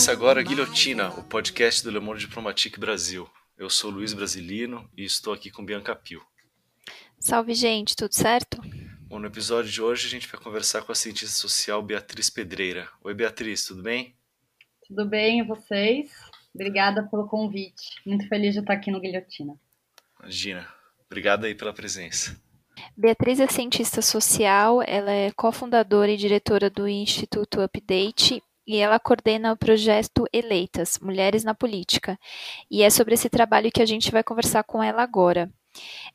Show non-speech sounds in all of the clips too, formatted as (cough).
Começa agora Guilhotina, o podcast do Le Monde Diplomatique Brasil. Eu sou Luiz Brasilino e estou aqui com Bianca Pio. Salve, gente, tudo certo? Bom, no episódio de hoje a gente vai conversar com a cientista social Beatriz Pedreira. Oi, Beatriz, tudo bem? Tudo bem, e vocês? Obrigada pelo convite. Muito feliz de estar aqui no Guilhotina. Imagina. Obrigada aí pela presença. Beatriz é cientista social, ela é cofundadora e diretora do Instituto Update e ela coordena o projeto Eleitas, Mulheres na Política. E é sobre esse trabalho que a gente vai conversar com ela agora.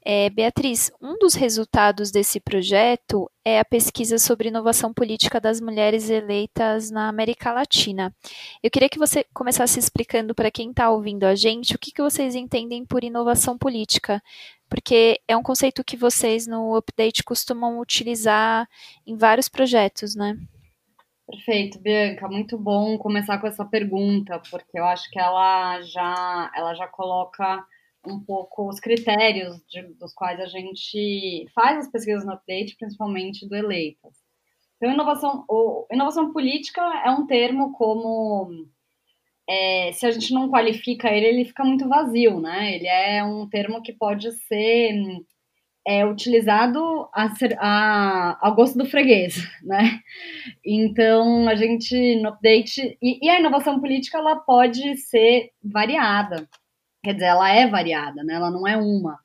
É, Beatriz, um dos resultados desse projeto é a pesquisa sobre inovação política das mulheres eleitas na América Latina. Eu queria que você começasse explicando para quem está ouvindo a gente o que, que vocês entendem por inovação política, porque é um conceito que vocês no Update costumam utilizar em vários projetos, né? Perfeito, Bianca, muito bom começar com essa pergunta, porque eu acho que ela já, ela já coloca um pouco os critérios de, dos quais a gente faz as pesquisas no update, principalmente do eleitas. Então, inovação, inovação política é um termo como é, se a gente não qualifica ele, ele fica muito vazio, né? Ele é um termo que pode ser é, utilizado a a, ao gosto do freguês, né? Então, a gente, no update... E, e a inovação política, ela pode ser variada. Quer dizer, ela é variada, né? Ela não é uma.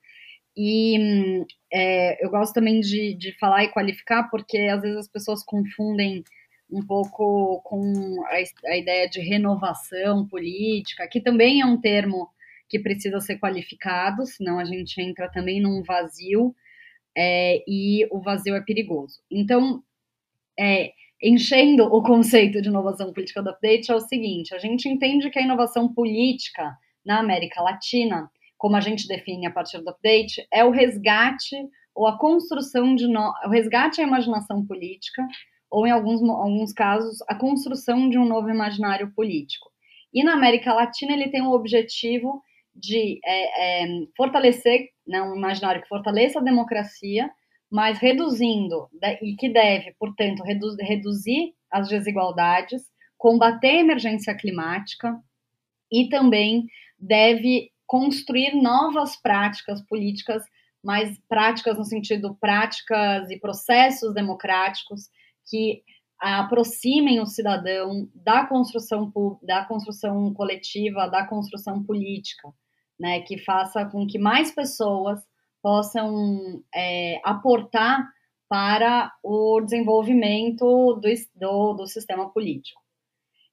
E é, eu gosto também de, de falar e qualificar, porque às vezes as pessoas confundem um pouco com a, a, ideia de renovação política, que também é um termo que precisa ser qualificado, senão a gente entra também num vazio, é, e o vazio é perigoso. Então, é, enchendo o conceito de inovação política do update, é o seguinte: a gente entende que a inovação política na América Latina, como a gente define a partir do update, é o resgate ou a construção de no... o resgate à imaginação política, ou em alguns, alguns casos, a construção de um novo imaginário político. E na América Latina ele tem o objetivo de é, é, fortalecer né, um imaginário que fortaleça a democracia, mas reduzindo, e que deve, portanto, redu reduzir as desigualdades, combater a emergência climática e também deve construir novas práticas políticas, mais práticas no sentido práticas e processos democráticos que aproximem o cidadão da construção da construção coletiva, da construção política, né, que faça com que mais pessoas possam é, aportar para o desenvolvimento do, do, do sistema político.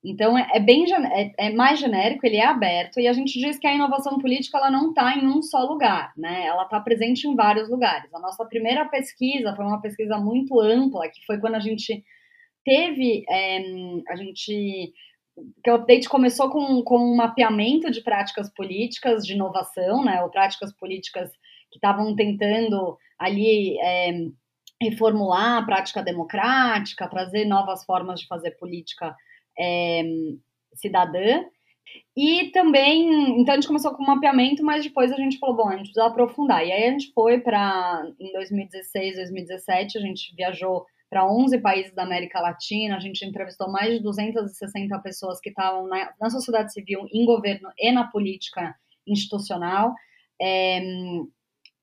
Então é, é bem é, é, mais genérico, ele é aberto e a gente diz que a inovação política ela não está em um só lugar, né? Ela está presente em vários lugares. A nossa primeira pesquisa foi uma pesquisa muito ampla, que foi quando a gente teve é, a gente que o update começou com, com um mapeamento de práticas políticas de inovação, né? Ou práticas políticas que estavam tentando ali é, reformular a prática democrática, trazer novas formas de fazer política é, cidadã. E também, então a gente começou com um mapeamento, mas depois a gente falou, bom, a gente precisa aprofundar. E aí a gente foi para, em 2016, 2017, a gente viajou para 11 países da América Latina, a gente entrevistou mais de 260 pessoas que estavam na, na sociedade civil, em governo e na política institucional, é,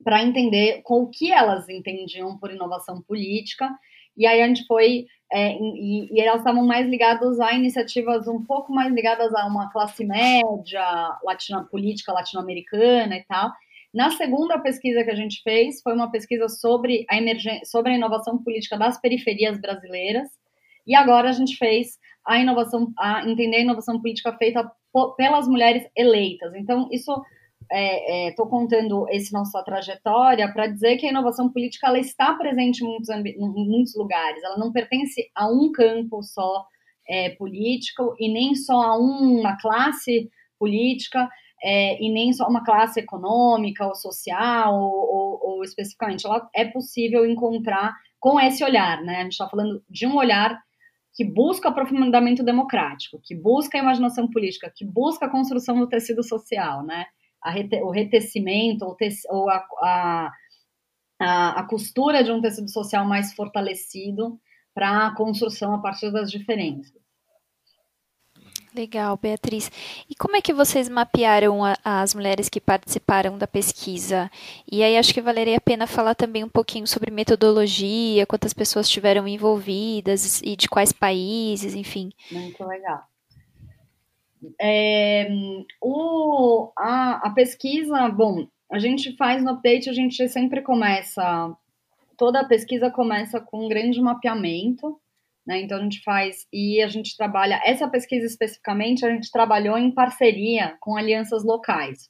para entender com o que elas entendiam por inovação política. E aí a gente foi é, e, e, elas estavam mais ligadas a iniciativas um pouco mais ligadas a uma classe média, latina, política latino-americana e tal. Na segunda pesquisa que a gente fez, foi uma pesquisa sobre a, sobre a inovação política das periferias brasileiras. E agora a gente fez a inovação, a entender a inovação política feita pelas mulheres eleitas. Então, isso estou é, é, contando esse nossa trajetória para dizer que a inovação política ela está presente em muitos, em muitos lugares. Ela não pertence a um campo só é, político e nem só a uma classe política é, e nem só uma classe econômica ou social ou, ou, ou, especificamente. Ela é possível encontrar com esse olhar, né? A gente está falando de um olhar que busca aprofundamento democrático, que busca a imaginação política, que busca a construção do tecido social, né? Rete, o retecimento ou, ou a, a, a, a, costura de um tecido social mais fortalecido para a construção a partir das diferenças. Legal, Beatriz. E como é que vocês mapearam a, as mulheres que participaram da pesquisa? E aí acho que valeria a pena falar também um pouquinho sobre metodologia, quantas pessoas estiveram envolvidas e de quais países, enfim. Muito legal. É, o, a, a pesquisa, bom, a gente faz no update, a gente sempre começa, toda a pesquisa começa com um grande mapeamento, né? Então a gente faz e a gente trabalha essa pesquisa especificamente a gente trabalhou em parceria com alianças locais.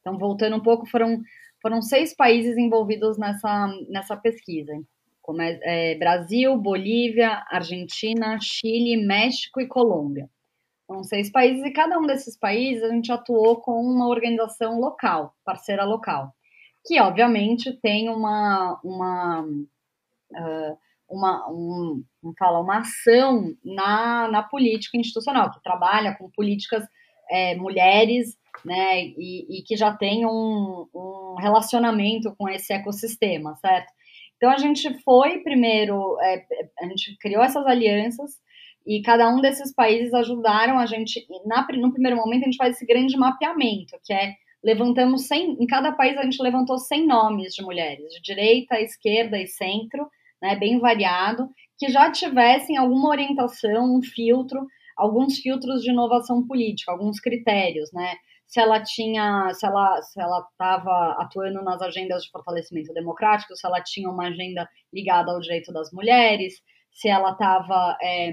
Então voltando um pouco foram foram seis países envolvidos nessa nessa pesquisa, como é, é Brasil, Bolívia, Argentina, Chile, México e Colômbia. São seis países e cada um desses países a gente atuou com uma organização local, parceira local, que obviamente tem uma uma uh, uma, um, fala, uma ação na, na política institucional, que trabalha com políticas é, mulheres, né, e, e, que já tem um, um, relacionamento com esse ecossistema, certo? Então a gente foi primeiro, é, a gente criou essas alianças e cada um desses países ajudaram a gente, na, no primeiro momento a gente faz esse grande mapeamento, que é levantamos 100, em cada país a gente levantou 100 nomes de mulheres, de direita, esquerda e centro, né, bem variado, que já tivessem alguma orientação, um filtro, alguns filtros de inovação política, alguns critérios, né? Se ela tinha, se ela se ela estava atuando nas agendas de fortalecimento democrático, se ela tinha uma agenda ligada ao direito das mulheres, se ela estava é,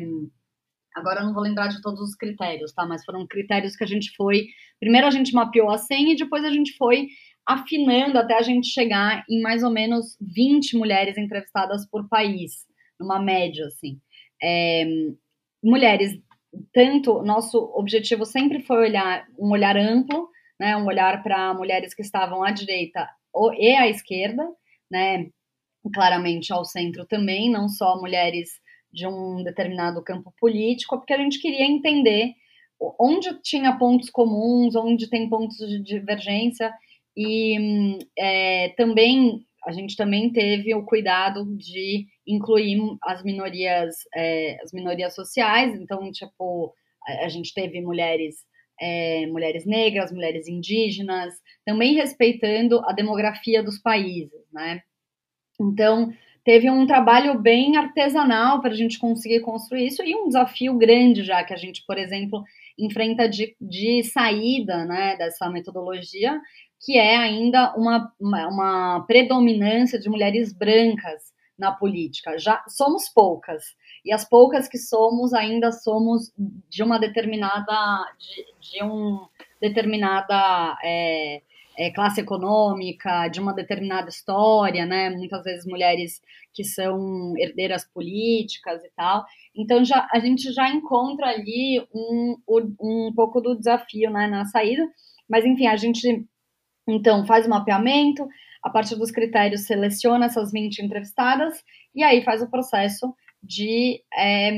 Agora eu não vou lembrar de todos os critérios, tá? Mas foram critérios que a gente foi. Primeiro a gente mapeou a senha e depois a gente foi afinando até a gente chegar em mais ou menos 20 mulheres entrevistadas por país, numa média, assim. É, mulheres, tanto, nosso objetivo sempre foi olhar um olhar amplo, né, um olhar para mulheres que estavam à direita e à esquerda, né, claramente ao centro também, não só mulheres de um determinado campo político, porque a gente queria entender onde tinha pontos comuns, onde tem pontos de divergência e é, também a gente também teve o cuidado de incluir as minorias, é, as minorias sociais. Então, tipo, a, gente teve mulheres, é, mulheres negras, mulheres indígenas, também respeitando a demografia dos países, né? Então, teve um trabalho bem artesanal para a gente conseguir construir isso e um desafio grande já que a gente, por exemplo, enfrenta de, de saída né, dessa metodologia, que é ainda uma, uma, uma predominância de mulheres brancas na política. Já somos poucas, e as poucas que somos ainda somos de uma determinada de, de um determinada é, é, classe econômica, de uma determinada história, né? Muitas vezes mulheres que são herdeiras políticas e tal. Então já a gente já encontra ali um, um pouco do desafio né, na saída. Mas enfim, a gente então, faz o mapeamento, a partir dos critérios seleciona essas 20 entrevistadas e aí faz o processo de é,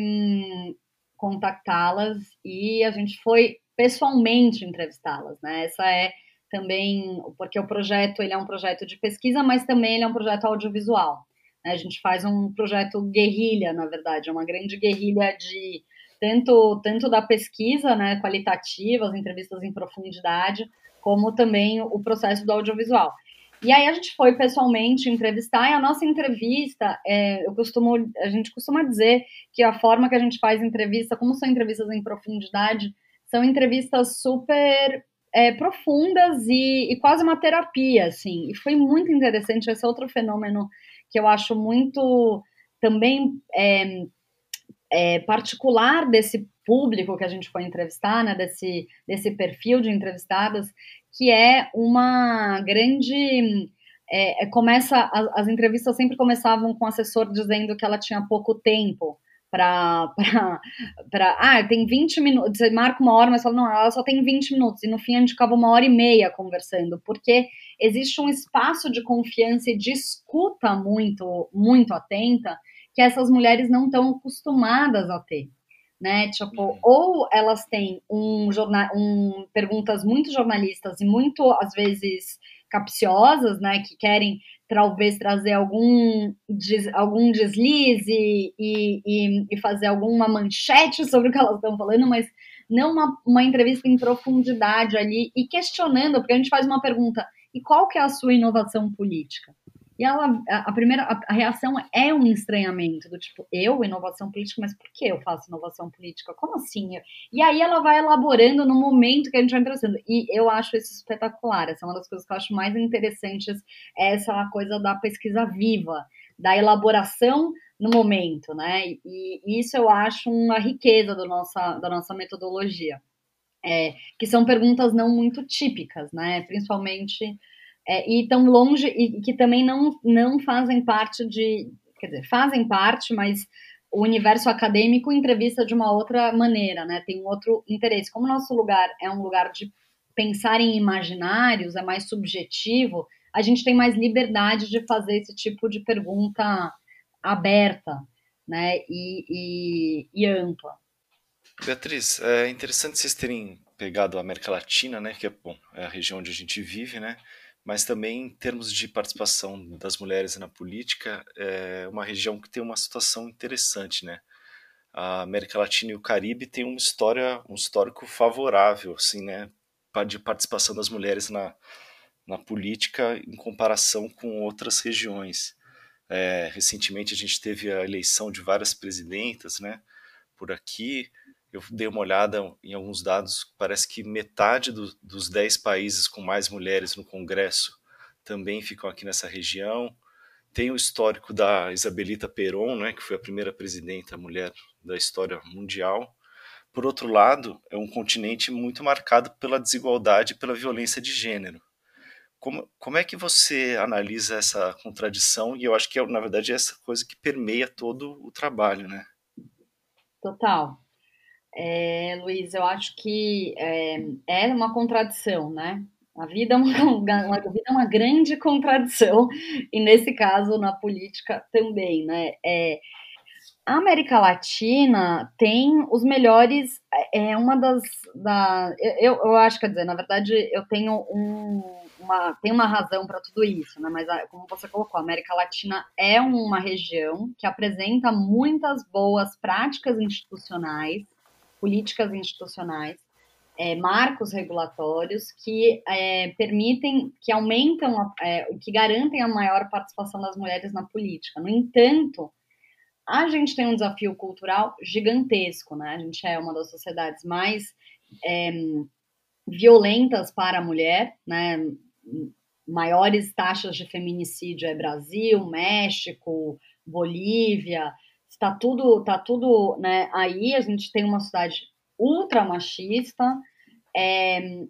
contactá-las e a gente foi pessoalmente entrevistá-las, né? Essa é também porque o projeto ele é um projeto de pesquisa, mas também ele é um projeto audiovisual. Né? A gente faz um projeto guerrilha, na verdade, é uma grande guerrilha de tanto tanto da pesquisa, né, qualitativa, as entrevistas em profundidade, como também o processo do audiovisual. E aí a gente foi pessoalmente entrevistar, e a nossa entrevista, é, eu costumo, a gente costuma dizer que a forma que a gente faz entrevista, como são entrevistas em profundidade, são entrevistas super é, profundas e, e, quase uma terapia, assim. E foi muito interessante, esse outro fenômeno que eu acho muito também é, é, particular desse público que a gente foi entrevistar, né, desse, desse perfil de entrevistadas, que é uma grande. É, é começa as, as, entrevistas sempre começavam com o assessor dizendo que ela tinha pouco tempo para (laughs) ah tem 20 minutos você marca uma hora mas fala não ela só tem 20 minutos e no fim a gente ficava uma hora e meia conversando porque existe um espaço de confiança e de escuta muito muito atenta que essas mulheres não estão acostumadas a ter. Né? Tipo, uhum. ou elas têm um jornal, um, perguntas muito jornalistas e muito, às vezes, capciosas, né? Que querem talvez trazer algum, des, algum deslize e, e, e, fazer alguma manchete (laughs) sobre o que elas estão falando, mas não uma, uma entrevista em profundidade ali e questionando, porque a gente faz uma pergunta, e qual que é a sua inovação política? E ela, a, primeira, a, a, reação é um estranhamento, do tipo, eu, inovação política, mas por que eu faço inovação política? Como assim? E aí ela vai elaborando no momento que a gente vai interessando. E eu acho isso espetacular. Essa é uma das coisas que eu acho mais interessantes, é essa coisa da pesquisa viva, da elaboração no momento, né? E, e isso eu acho uma riqueza do nossa, da nossa metodologia. É, que são perguntas não muito típicas, né? Principalmente é, e tão longe e que também não, não fazem parte de, quer dizer, fazem parte, mas o universo acadêmico entrevista de uma outra maneira, né? Tem um outro interesse. Como nosso lugar é um lugar de pensar em imaginários, é mais subjetivo, a gente tem mais liberdade de fazer esse tipo de pergunta aberta, né? E, e, e ampla. Beatriz, é interessante vocês terem pegado a América Latina, né? Que é bom, é a região onde a gente vive, né? Mas também em termos de participação das mulheres na política, é uma região que tem uma situação interessante, né? A América Latina e o Caribe têm uma história, um histórico favorável, assim, né, de participação das mulheres na, na política em comparação com outras regiões. É, recentemente a gente teve a eleição de várias presidentas, né, por aqui, eu dei uma olhada em alguns dados, parece que metade do, dos 10 países com mais mulheres no Congresso também ficam aqui nessa região. Tem o histórico da Isabelita Perón, né, que foi a primeira presidenta mulher da história mundial. Por outro lado, é um continente muito marcado pela desigualdade e pela violência de gênero. Como, como é que você analisa essa contradição? E eu acho que, na verdade, é essa coisa que permeia todo o trabalho, né? Total. É, Luiz, eu acho que é, é, uma contradição, né? A vida é uma, (laughs) a vida é uma grande contradição, e nesse caso, na política também, né? É, a América Latina tem os melhores. É, é uma das. Da, eu, eu acho, quer dizer, na verdade, eu tenho um, uma, tem uma razão para tudo isso, né? Mas como você colocou, a América Latina é uma região que apresenta muitas boas práticas institucionais políticas institucionais, é, marcos regulatórios que é, permitem, que aumentam, é, que garantem a maior participação das mulheres na política. No entanto, a gente tem um desafio cultural gigantesco, né? A gente é uma das sociedades mais é, violentas para a mulher, né? Maiores taxas de feminicídio é Brasil, México, Bolívia, está tudo, tá tudo né, aí. A gente tem uma cidade ultra machista é,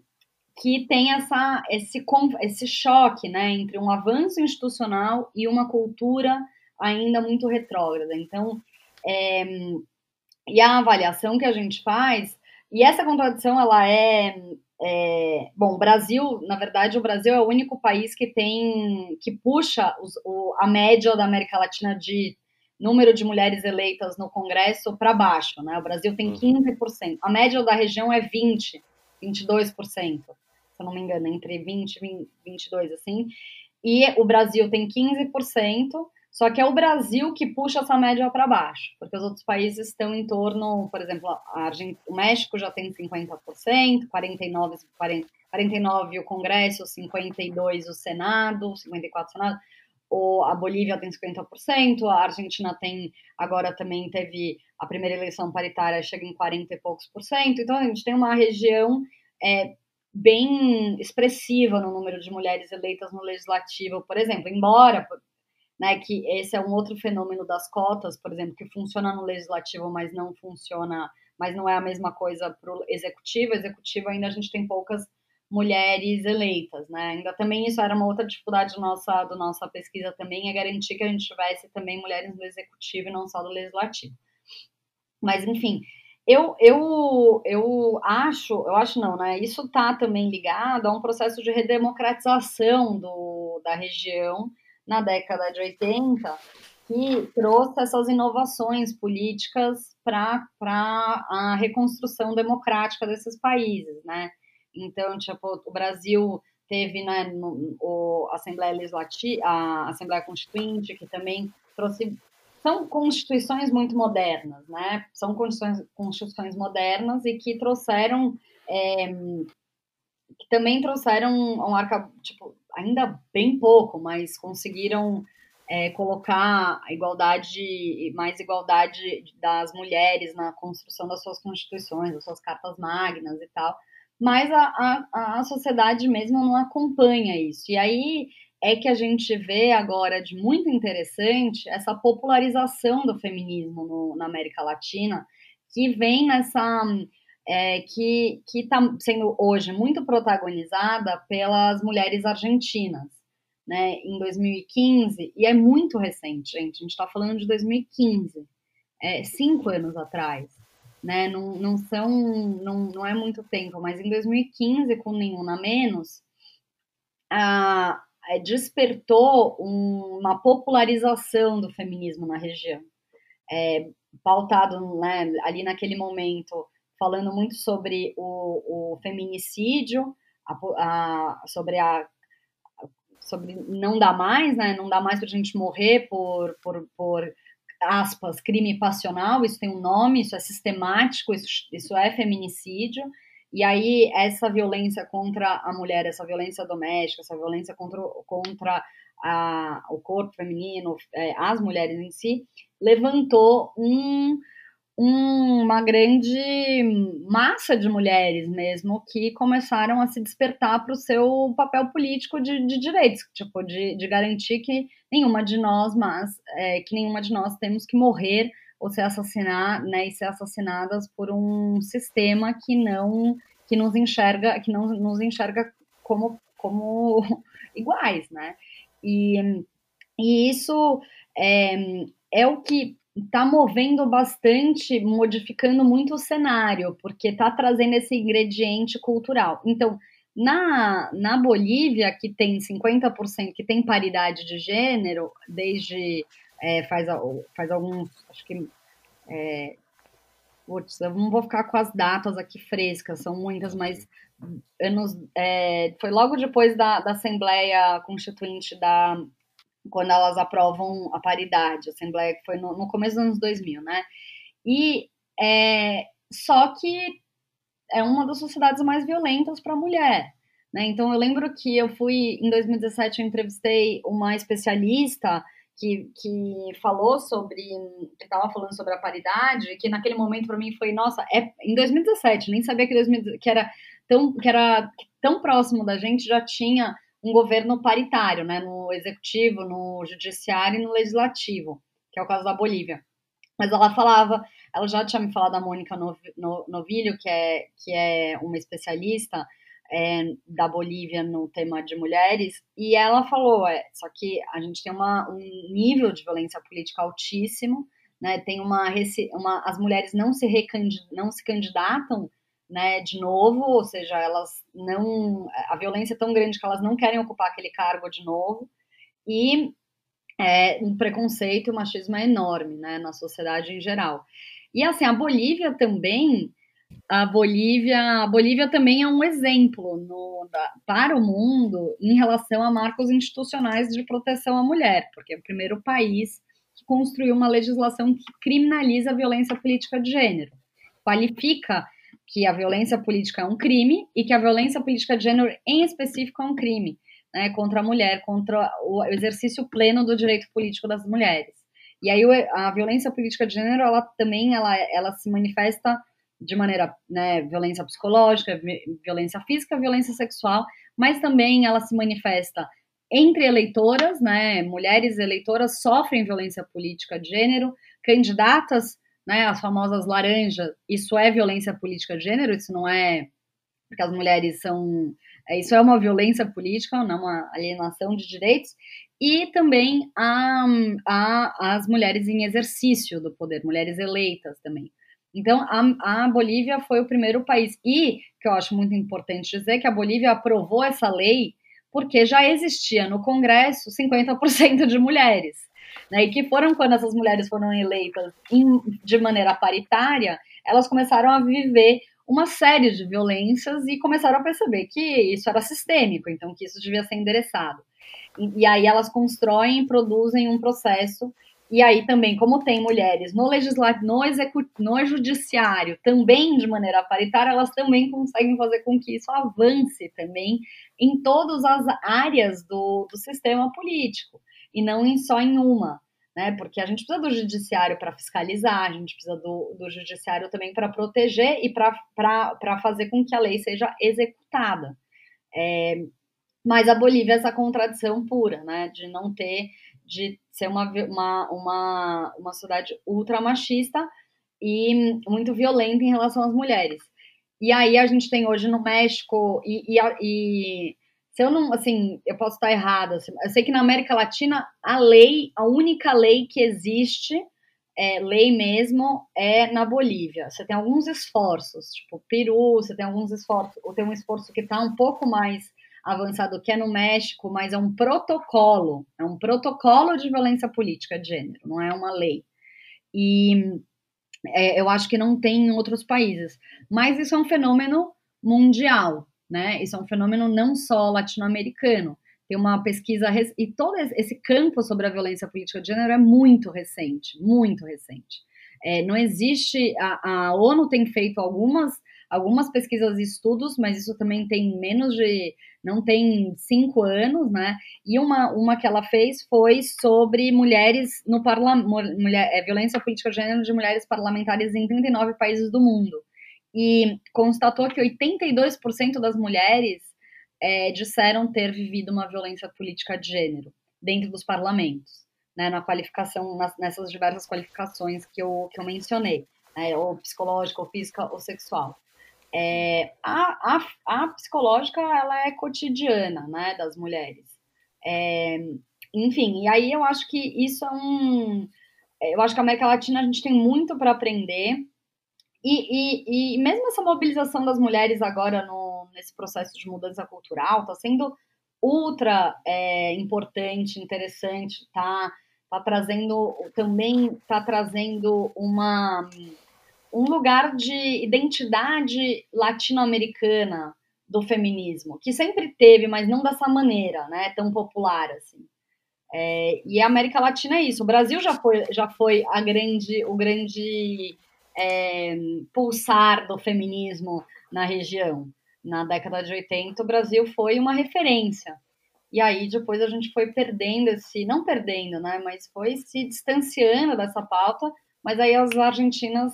que tem essa, esse, esse choque né, entre um avanço institucional e uma cultura ainda muito retrógrada. Então, é, e a avaliação que a gente faz, e essa contradição ela é, é, bom, Brasil, na verdade, o Brasil é o único país que tem que puxa os, o, a média da América Latina de número de mulheres eleitas no Congresso para baixo, né? O Brasil tem 15%. Uhum. A média da região é 20, 22%, se eu não me engano, entre 20 e 22 assim. E o Brasil tem 15%, só que é o Brasil que puxa essa média para baixo, porque os outros países estão em torno, por exemplo, o México já tem 50%, 49, 40, 49 o Congresso, 52 o Senado, 54 o Senado o, a Bolívia tem 50%, a Argentina tem, agora também teve a primeira eleição paritária, chega em 40 e poucos por cento, então a gente tem uma região é, bem expressiva no número de mulheres eleitas no legislativo, por exemplo, embora né, que esse é um outro fenômeno das cotas, por exemplo, que funciona no legislativo, mas não funciona, mas não é a mesma coisa para o executivo. Executivo ainda a gente tem poucas mulheres eleitas, né? Ainda também isso era uma outra dificuldade nossa, do nossa pesquisa também, é garantir que a gente tivesse também mulheres no executivo e não só do legislativo. Mas, enfim, eu, eu, eu acho, eu acho não, né? Isso está também ligado a um processo de redemocratização do, da região na década de 80, que trouxe essas inovações políticas para a reconstrução democrática desses países, né? Então, tipo, o Brasil teve né, no, o Assembleia Legislativa, a Assembleia Constituinte, que também trouxe são constituições muito modernas, né? São constituições, constituições modernas e que trouxeram é, que também trouxeram um arca, tipo, ainda bem pouco, mas conseguiram é, colocar a igualdade, mais igualdade das mulheres na construção das suas constituições, das suas cartas magnas e tal, mas a, a, a sociedade mesmo não acompanha isso. E aí é que a gente vê agora de muito interessante essa popularização do feminismo no, na América Latina, que vem nessa. É, que está sendo hoje muito protagonizada pelas mulheres argentinas né, em 2015, e é muito recente, gente, a gente está falando de 2015, é, cinco anos atrás, né, não, não são, não, não é muito tempo, mas em 2015, com nenhuma menos, a, a despertou um, uma popularização do feminismo na região, é, pautado né, ali naquele momento, falando muito sobre o, o feminicídio, a, a, sobre a sobre não dá mais, né? Não dá mais para a gente morrer por, por, por aspas, crime passional, isso tem um nome, isso é sistemático, isso, isso é feminicídio. E aí, essa violência contra a mulher, essa violência doméstica, essa violência contra, contra a, o corpo feminino, é, as mulheres em si, levantou um, uma grande massa de mulheres mesmo que começaram a se despertar para o seu papel político de, de direitos, tipo, de, de, garantir que nenhuma de nós, mas é, que nenhuma de nós temos que morrer ou ser assassinar, né, e ser assassinadas por um sistema que não que nos enxerga, que não nos enxerga como como (laughs) iguais, né? E, e isso é, é o que está movendo bastante, modificando muito o cenário, porque está trazendo esse ingrediente cultural. Então, na, na Bolívia, que tem 50%, que tem paridade de gênero, desde é, faz, faz alguns, acho que. É, putz, eu não vou ficar com as datas aqui frescas, são muitas, mas anos, é, foi logo depois da, da Assembleia Constituinte da, quando elas aprovam a paridade, a Assembleia que foi no, no começo dos anos 2000, né? E é, só que é uma das sociedades mais violentas para a mulher. Né? Então eu lembro que eu fui em 2017 eu entrevistei uma especialista que, que falou sobre que estava falando sobre a paridade, que naquele momento para mim foi nossa, é em 2017, nem sabia que, 2000, que era tão que era tão próximo da gente já tinha um governo paritário, né, no executivo, no judiciário e no legislativo, que é o caso da Bolívia. Mas ela falava, ela já tinha me falado da Mônica Novilho, que é, que é uma especialista é, da Bolívia no tema de mulheres, e ela falou, é, só que a gente tem uma, um nível de violência política altíssimo, né, tem uma, uma as mulheres não se, não se candidatam né, de novo, ou seja, elas não. A violência é tão grande que elas não querem ocupar aquele cargo de novo, e é, um preconceito e o machismo é enorme né, na sociedade em geral. E assim, a Bolívia também. A Bolívia, a Bolívia também é um exemplo no, da, para o mundo em relação a marcos institucionais de proteção à mulher, porque é o primeiro país que construiu uma legislação que criminaliza a violência política de gênero, qualifica que a violência política é um crime e que a violência política de gênero, em específico, é um crime né, contra a mulher, contra o exercício pleno do direito político das mulheres. E aí a violência política de gênero, ela também ela, ela se manifesta de maneira, né, violência psicológica, violência física, violência sexual, mas também ela se manifesta entre eleitoras, né, mulheres eleitoras sofrem violência política de gênero, candidatas né, as famosas laranjas, isso é violência política de gênero, isso não é porque as mulheres são. É, isso é uma violência política, não uma alienação de direitos, e também a, a, as mulheres em exercício do poder, mulheres eleitas também. Então, a, a Bolívia foi o primeiro país, e que eu acho muito importante dizer que a Bolívia aprovou essa lei porque já existia no Congresso 50% de mulheres. Né, e que foram quando essas mulheres foram eleitas em, de maneira paritária, elas começaram a viver uma série de violências e começaram a perceber que isso era sistêmico, então que isso devia ser endereçado. E, e aí elas constroem, produzem um processo. E aí também, como tem mulheres no legislativo, no, no judiciário, também de maneira paritária, elas também conseguem fazer com que isso avance também em todas as áreas do, do sistema político, e não em, só em uma. Né? Porque a gente precisa do judiciário para fiscalizar, a gente precisa do, do judiciário também para proteger e para fazer com que a lei seja executada. É, mas a Bolívia é essa contradição pura, né? De não ter de ser uma, uma, uma, uma sociedade ultra machista e muito violenta em relação às mulheres. E aí a gente tem hoje no México, e, e se eu não, assim, eu posso estar errada, assim, eu sei que na América Latina a lei, a única lei que existe, é, lei mesmo, é na Bolívia. Você tem alguns esforços, tipo Peru, você tem alguns esforços, ou tem um esforço que está um pouco mais avançado que é no México, mas é um protocolo, é um protocolo de violência política de gênero, não é uma lei. E é, eu acho que não tem em outros países. Mas isso é um fenômeno mundial, né? Isso é um fenômeno não só latino-americano. Tem uma pesquisa e todo esse campo sobre a violência política de gênero é muito recente, muito recente. É, não existe a, a ONU tem feito algumas algumas pesquisas e estudos, mas isso também tem menos de, não tem cinco anos, né? E uma, uma que ela fez foi sobre mulheres no parlamento, mulher, é, violência política de gênero de mulheres parlamentares em 39 países do mundo. E constatou que 82% das mulheres é, disseram ter vivido uma violência política de gênero dentro dos parlamentos, né, na qualificação, nas, nessas diversas qualificações que eu, que eu mencionei, né, ou psicológica, ou física, ou sexual. É, a, a, a, psicológica, ela é cotidiana, né, das mulheres. É, enfim, e aí eu acho que isso é um... Eu acho que a América Latina a gente tem muito para aprender, e, e, e, mesmo essa mobilização das mulheres agora no, nesse processo de mudança cultural está sendo ultra é, importante, interessante, está tá trazendo também está trazendo uma um lugar de identidade latino-americana do feminismo, que sempre teve, mas não dessa maneira, né, tão popular assim. É, e a América Latina é isso. O Brasil já foi, já foi a grande, o grande é, pulsar do feminismo na região. Na década de 80, o Brasil foi uma referência. E aí depois a gente foi perdendo esse, não perdendo, né, mas foi se distanciando dessa pauta. Mas aí as argentinas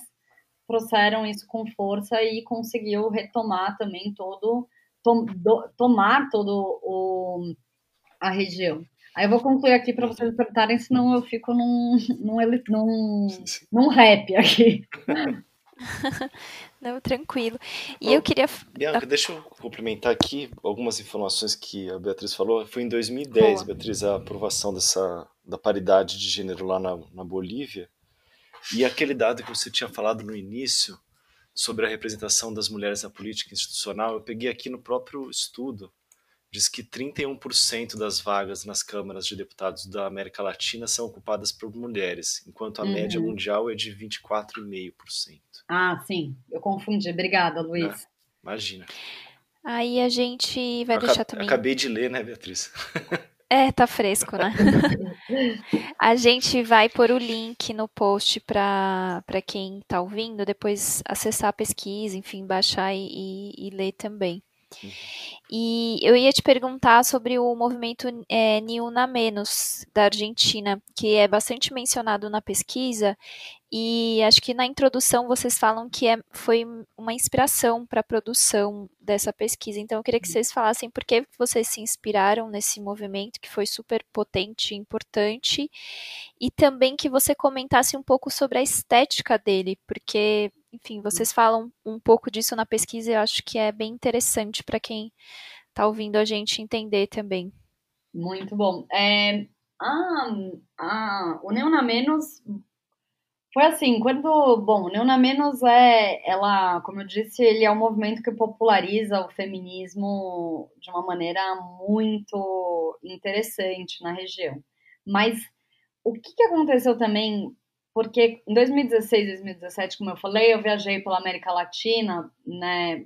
trouxeram isso com força e conseguiu retomar também todo, tom, do, tomar todo o, a região. Aí eu vou concluir aqui para vocês perguntarem, senão eu fico num, num, num, (laughs) num rap aqui. (laughs) Não, tranquilo. E eu queria. Bianca, deixa eu complementar aqui algumas informações que a Beatriz falou. Foi em 2010, Boa. Beatriz, a aprovação dessa, da paridade de gênero lá na, na Bolívia. E aquele dado que você tinha falado no início sobre a representação das mulheres na política institucional, eu peguei aqui no próprio estudo. Diz que 31% das vagas nas câmaras de deputados da América Latina são ocupadas por mulheres, enquanto a uhum. média mundial é de 24,5%. Ah, sim, eu confundi. Obrigada, Luiz. Ah, imagina. Aí a gente vai eu deixar também. Acabei de ler, né, Beatriz? É, tá fresco, né? (laughs) a gente vai pôr o link no post para quem tá ouvindo, depois acessar a pesquisa, enfim, baixar e, e, e ler também. E eu ia te perguntar sobre o movimento é, Ni Menos, da Argentina, que é bastante mencionado na pesquisa, e acho que na introdução vocês falam que é, foi uma inspiração para a produção dessa pesquisa. Então eu queria que vocês falassem por que vocês se inspiraram nesse movimento, que foi super potente e importante, e também que você comentasse um pouco sobre a estética dele, porque enfim, vocês falam um pouco disso na pesquisa e eu acho que é bem interessante para quem está ouvindo a gente entender também. Muito bom. É, o Neuna Menos foi assim, quando, bom, o Neuna Menos é, ela, como eu disse, ele é um movimento que populariza o feminismo de uma maneira muito interessante na região. Mas o que, que aconteceu também porque em 2016, 2017, como eu falei, eu viajei pela América Latina, né,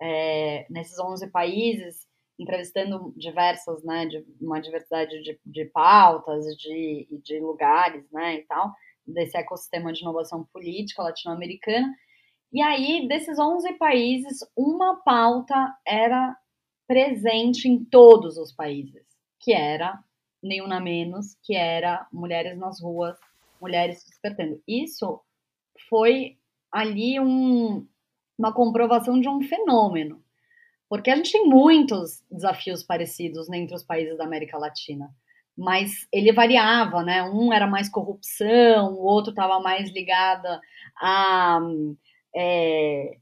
é, nesses 11 países, entrevistando diversas, né, de uma diversidade de, de pautas, de, de lugares, né, e tal, desse ecossistema de inovação política latino-americana. E aí, desses 11 países, uma pauta era presente em todos os países, que era nenhuma menos, que era mulheres nas ruas, mulheres despertando. Isso foi ali um, uma comprovação de um fenômeno, porque a gente tem muitos desafios parecidos entre os países da América Latina, mas ele variava, né? Um era mais corrupção, o outro estava mais ligada a, é,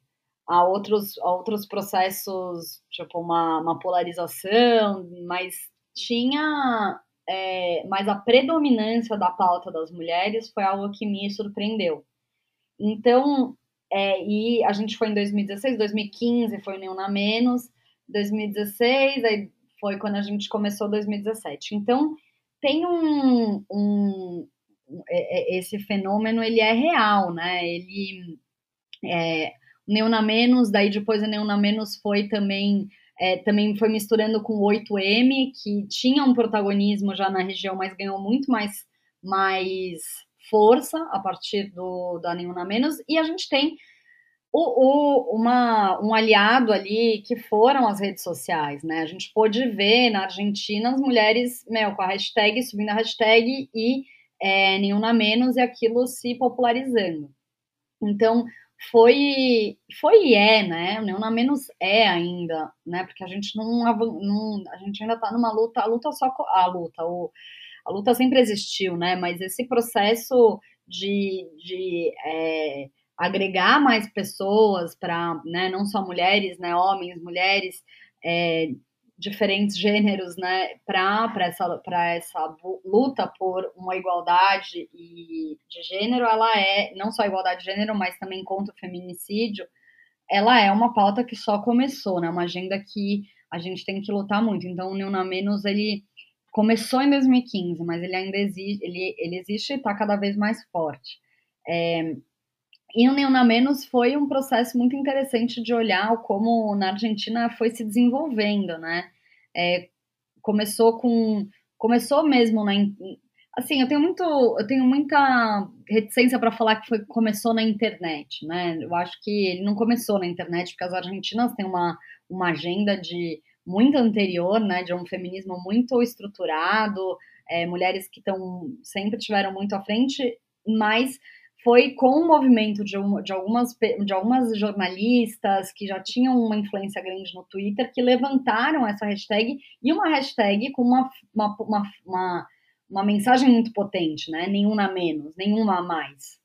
a, outros, a outros processos, tipo uma, uma polarização, mas tinha é, mas a predominância da pauta das mulheres foi algo que me surpreendeu. Então, é, e a gente foi em 2016, 2015 foi nenhum na menos, 2016 aí foi quando a gente começou 2017. Então, tem um, um é, é, esse fenômeno ele é real, né? Ele é, Neuna Menos, daí depois a Neuna Menos foi também é, também foi misturando com o 8M, que tinha um protagonismo já na região, mas ganhou muito mais, mais força a partir do da Nenhuma Menos. E a gente tem o, o, uma, um aliado ali que foram as redes sociais, né? A gente pôde ver na Argentina as mulheres, meu, com a hashtag, subindo a hashtag e é, Nenhuma Menos e aquilo se popularizando. Então, foi foi e é, né? O Neuna menos é ainda, né? Porque a gente não, não a gente ainda está numa luta, a luta só a luta, o, a luta sempre existiu, né? Mas esse processo de, de é, agregar mais pessoas para, né? Não só mulheres, né? Homens, mulheres, é, diferentes gêneros, né, para essa, essa luta por uma igualdade e de gênero, ela é não só igualdade de gênero, mas também contra o feminicídio, ela é uma pauta que só começou, né, uma agenda que a gente tem que lutar muito. Então, o Neuna Menos, ele começou em 2015, mas ele ainda existe, ele, ele existe e está cada vez mais forte. É, e o Neuna Menos foi um processo muito interessante de olhar como na Argentina foi se desenvolvendo, né? É, começou com. Começou mesmo na. Assim, eu tenho muito. Eu tenho muita reticência para falar que foi, começou na internet, né? Eu acho que ele não começou na internet, porque as argentinas têm uma, uma agenda de muito anterior, né? De um feminismo muito estruturado, é, mulheres que estão sempre tiveram muito à frente, mas foi com o movimento de, de, algumas, de algumas jornalistas que já tinham uma influência grande no Twitter que levantaram essa hashtag e uma hashtag com uma, uma, uma, uma, uma mensagem muito potente, né? Nenhuma menos, nenhuma a mais.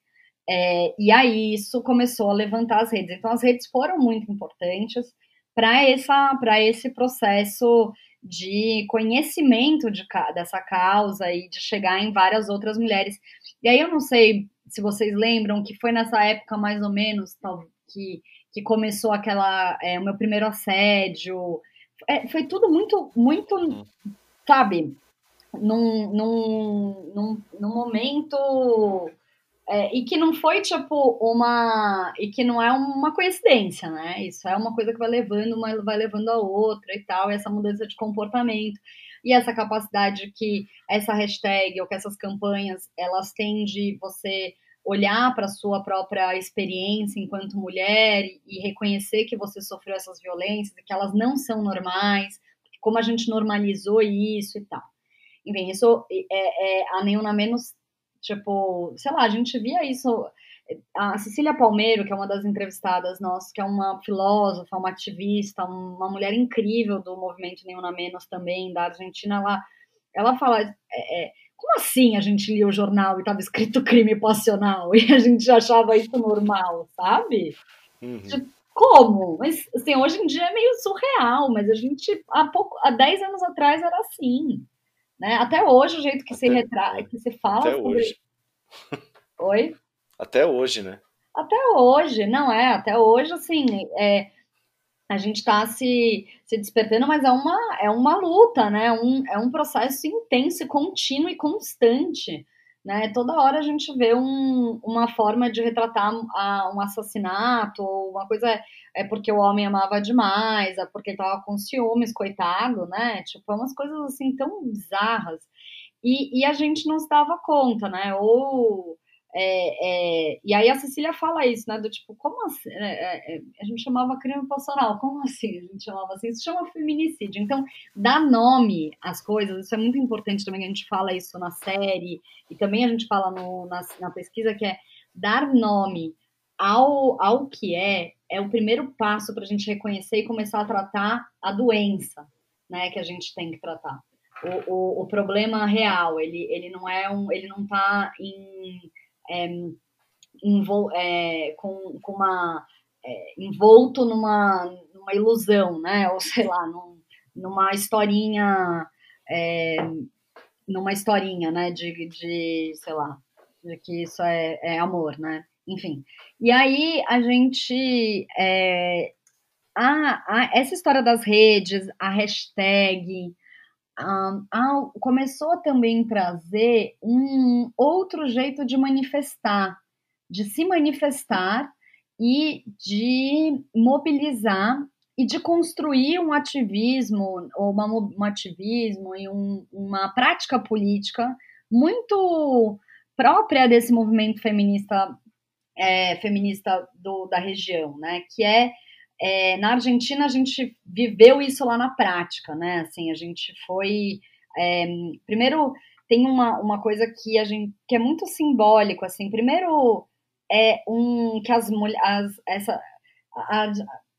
É, e aí isso começou a levantar as redes. Então as redes foram muito importantes para esse processo de conhecimento de, dessa causa e de chegar em várias outras mulheres. E aí eu não sei se vocês lembram, que foi nessa época mais ou menos que, que começou aquela é, o meu primeiro assédio. É, foi tudo muito, muito, uhum. sabe, num, num, num, num momento é, e que não foi tipo uma e que não é uma coincidência, né? Isso é uma coisa que vai levando, uma vai levando a outra e tal, e essa mudança de comportamento e essa capacidade que essa hashtag ou que essas campanhas elas têm de você olhar para a sua própria experiência enquanto mulher e reconhecer que você sofreu essas violências que elas não são normais, como a gente normalizou isso e tal. Enfim, isso é, é a menos, tipo, sei lá, a gente via isso. A Cecília Palmeiro, que é uma das entrevistadas nossas, que é uma filósofa, uma ativista, uma mulher incrível do movimento Nenhuma Menos também, da Argentina, ela, ela fala. É, é, como assim a gente lia o jornal e estava escrito (laughs) crime passional e a gente achava isso normal, sabe? Uhum. Tipo, como? Mas assim, hoje em dia é meio surreal, mas a gente há pouco, há 10 anos atrás era assim. Né? Até hoje, o jeito que até, se que se fala até sobre... hoje. Oi? Até hoje, né? Até hoje, não é? Até hoje, assim, é, a gente está se, se despertando, mas é uma, é uma luta, né? Um, é um processo intenso, contínuo e constante. né? Toda hora a gente vê um, uma forma de retratar a, um assassinato, ou uma coisa é, é porque o homem amava demais, é porque ele tava com ciúmes, coitado, né? Tipo, é umas coisas assim tão bizarras. E, e a gente não se dava conta, né? Ou é, é, e aí a Cecília fala isso, né? Do tipo, como assim? É, é, a gente chamava crime passional, como assim? A gente chamava assim, isso chama feminicídio. Então, dar nome às coisas, isso é muito importante também, a gente fala isso na série, e também a gente fala no, na, na pesquisa, que é dar nome ao, ao que é, é o primeiro passo para a gente reconhecer e começar a tratar a doença, né? Que a gente tem que tratar. O, o, o problema real, ele, ele não é um, ele não está em é, envol, é, com, com uma é, envolto numa, numa ilusão, né? Ou sei lá, num, numa historinha, é, numa historinha, né? De, de, sei lá, de que isso é, é amor, né? Enfim. E aí a gente essa história das redes, a hashtag, começou também a trazer um outro jeito de manifestar, de se manifestar e de mobilizar e de construir um ativismo, ou uma, um ativismo e um, uma prática política muito própria desse movimento feminista é, feminista do, da região, né? Que é é, na Argentina a gente viveu isso lá na prática, né? Assim, a gente foi. É, primeiro, tem uma, uma coisa que a gente que é muito simbólico, assim. Primeiro é um que as mulheres essa a,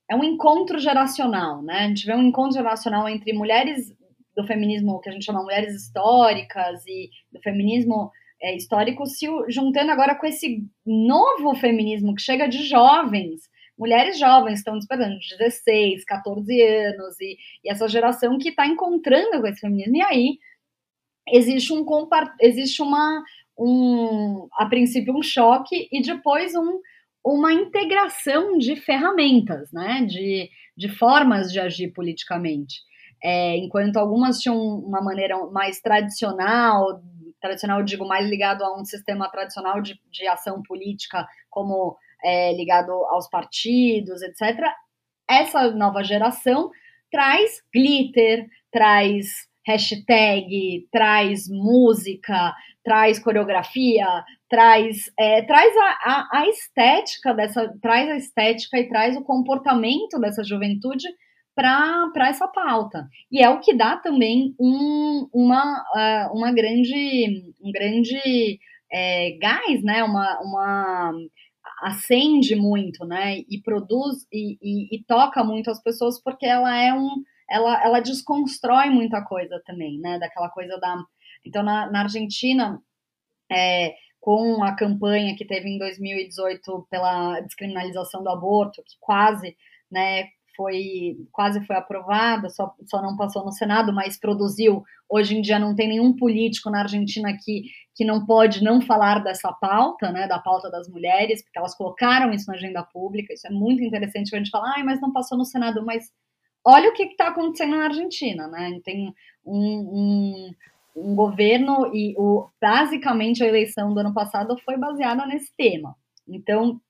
é um encontro geracional, né? A gente vê um encontro geracional entre mulheres do feminismo que a gente chama mulheres históricas e do feminismo é, histórico se juntando agora com esse novo feminismo que chega de jovens mulheres jovens estão despertando, de 16, 14 anos, e, e essa geração que está encontrando com esse feminismo. E aí existe um existe uma um a princípio um choque e depois um, uma integração de ferramentas, né? De, de formas de agir politicamente. É, enquanto algumas tinham uma maneira mais tradicional, tradicional, digo, mais ligado a um sistema tradicional de, de ação política, como é, ligado aos partidos, etc. Essa nova geração traz glitter, traz hashtag, traz música, traz coreografia, traz, é, traz a, a, a, estética dessa, traz a estética e traz o comportamento dessa juventude para essa pauta. E é o que dá também um, uma, uh, uma grande, um grande é, gás, né? Uma, uma acende muito, né? E produz e, e, e, toca muito as pessoas porque ela é um, ela, ela desconstrói muita coisa também, né? Daquela coisa da. Então na, na Argentina, é, com a campanha que teve em 2018 pela descriminalização do aborto, que quase, né? Foi quase foi aprovada, só, só não passou no Senado, mas produziu. Hoje em dia não tem nenhum político na Argentina que, que não pode não falar dessa pauta, né, da pauta das mulheres, porque elas colocaram isso na agenda pública. Isso é muito interessante que a gente fala, ah, mas não passou no Senado, mas olha o que está acontecendo na Argentina, né? Tem um, um, um governo e o, basicamente a eleição do ano passado foi baseada nesse tema. Então,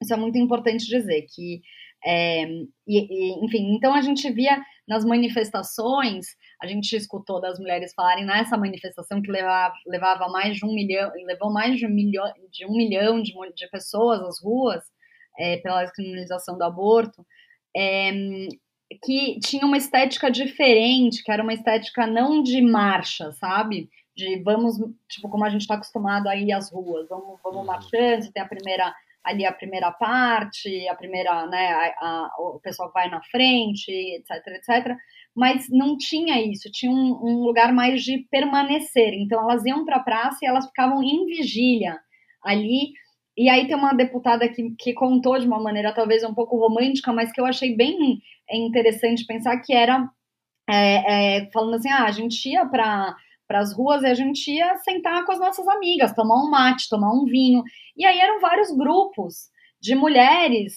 isso é muito importante dizer que é, e, e, enfim, então a gente via nas manifestações, a gente escutou das mulheres falarem nessa manifestação que levava, levava mais de um milhão, levou mais de um milhão de, um milhão de, de pessoas às ruas é, pela descriminalização do aborto, é, que tinha uma estética diferente, que era uma estética não de marcha, sabe? De vamos, tipo, como a gente está acostumado a ir às ruas, vamos, vamos uhum. marchando, tem a primeira ali a primeira parte, a primeira, né, a, a, o pessoal vai na frente, etc, etc. Mas não tinha isso, tinha um, um lugar mais de permanecer. Então elas iam para a praça e elas ficavam em vigília ali. E aí tem uma deputada que, que contou de uma maneira talvez um pouco romântica, mas que eu achei bem interessante pensar que era é, é, falando assim, ah, a gente ia para para as ruas e a gente ia sentar com as nossas amigas, tomar um mate, tomar um vinho. E aí eram vários grupos de mulheres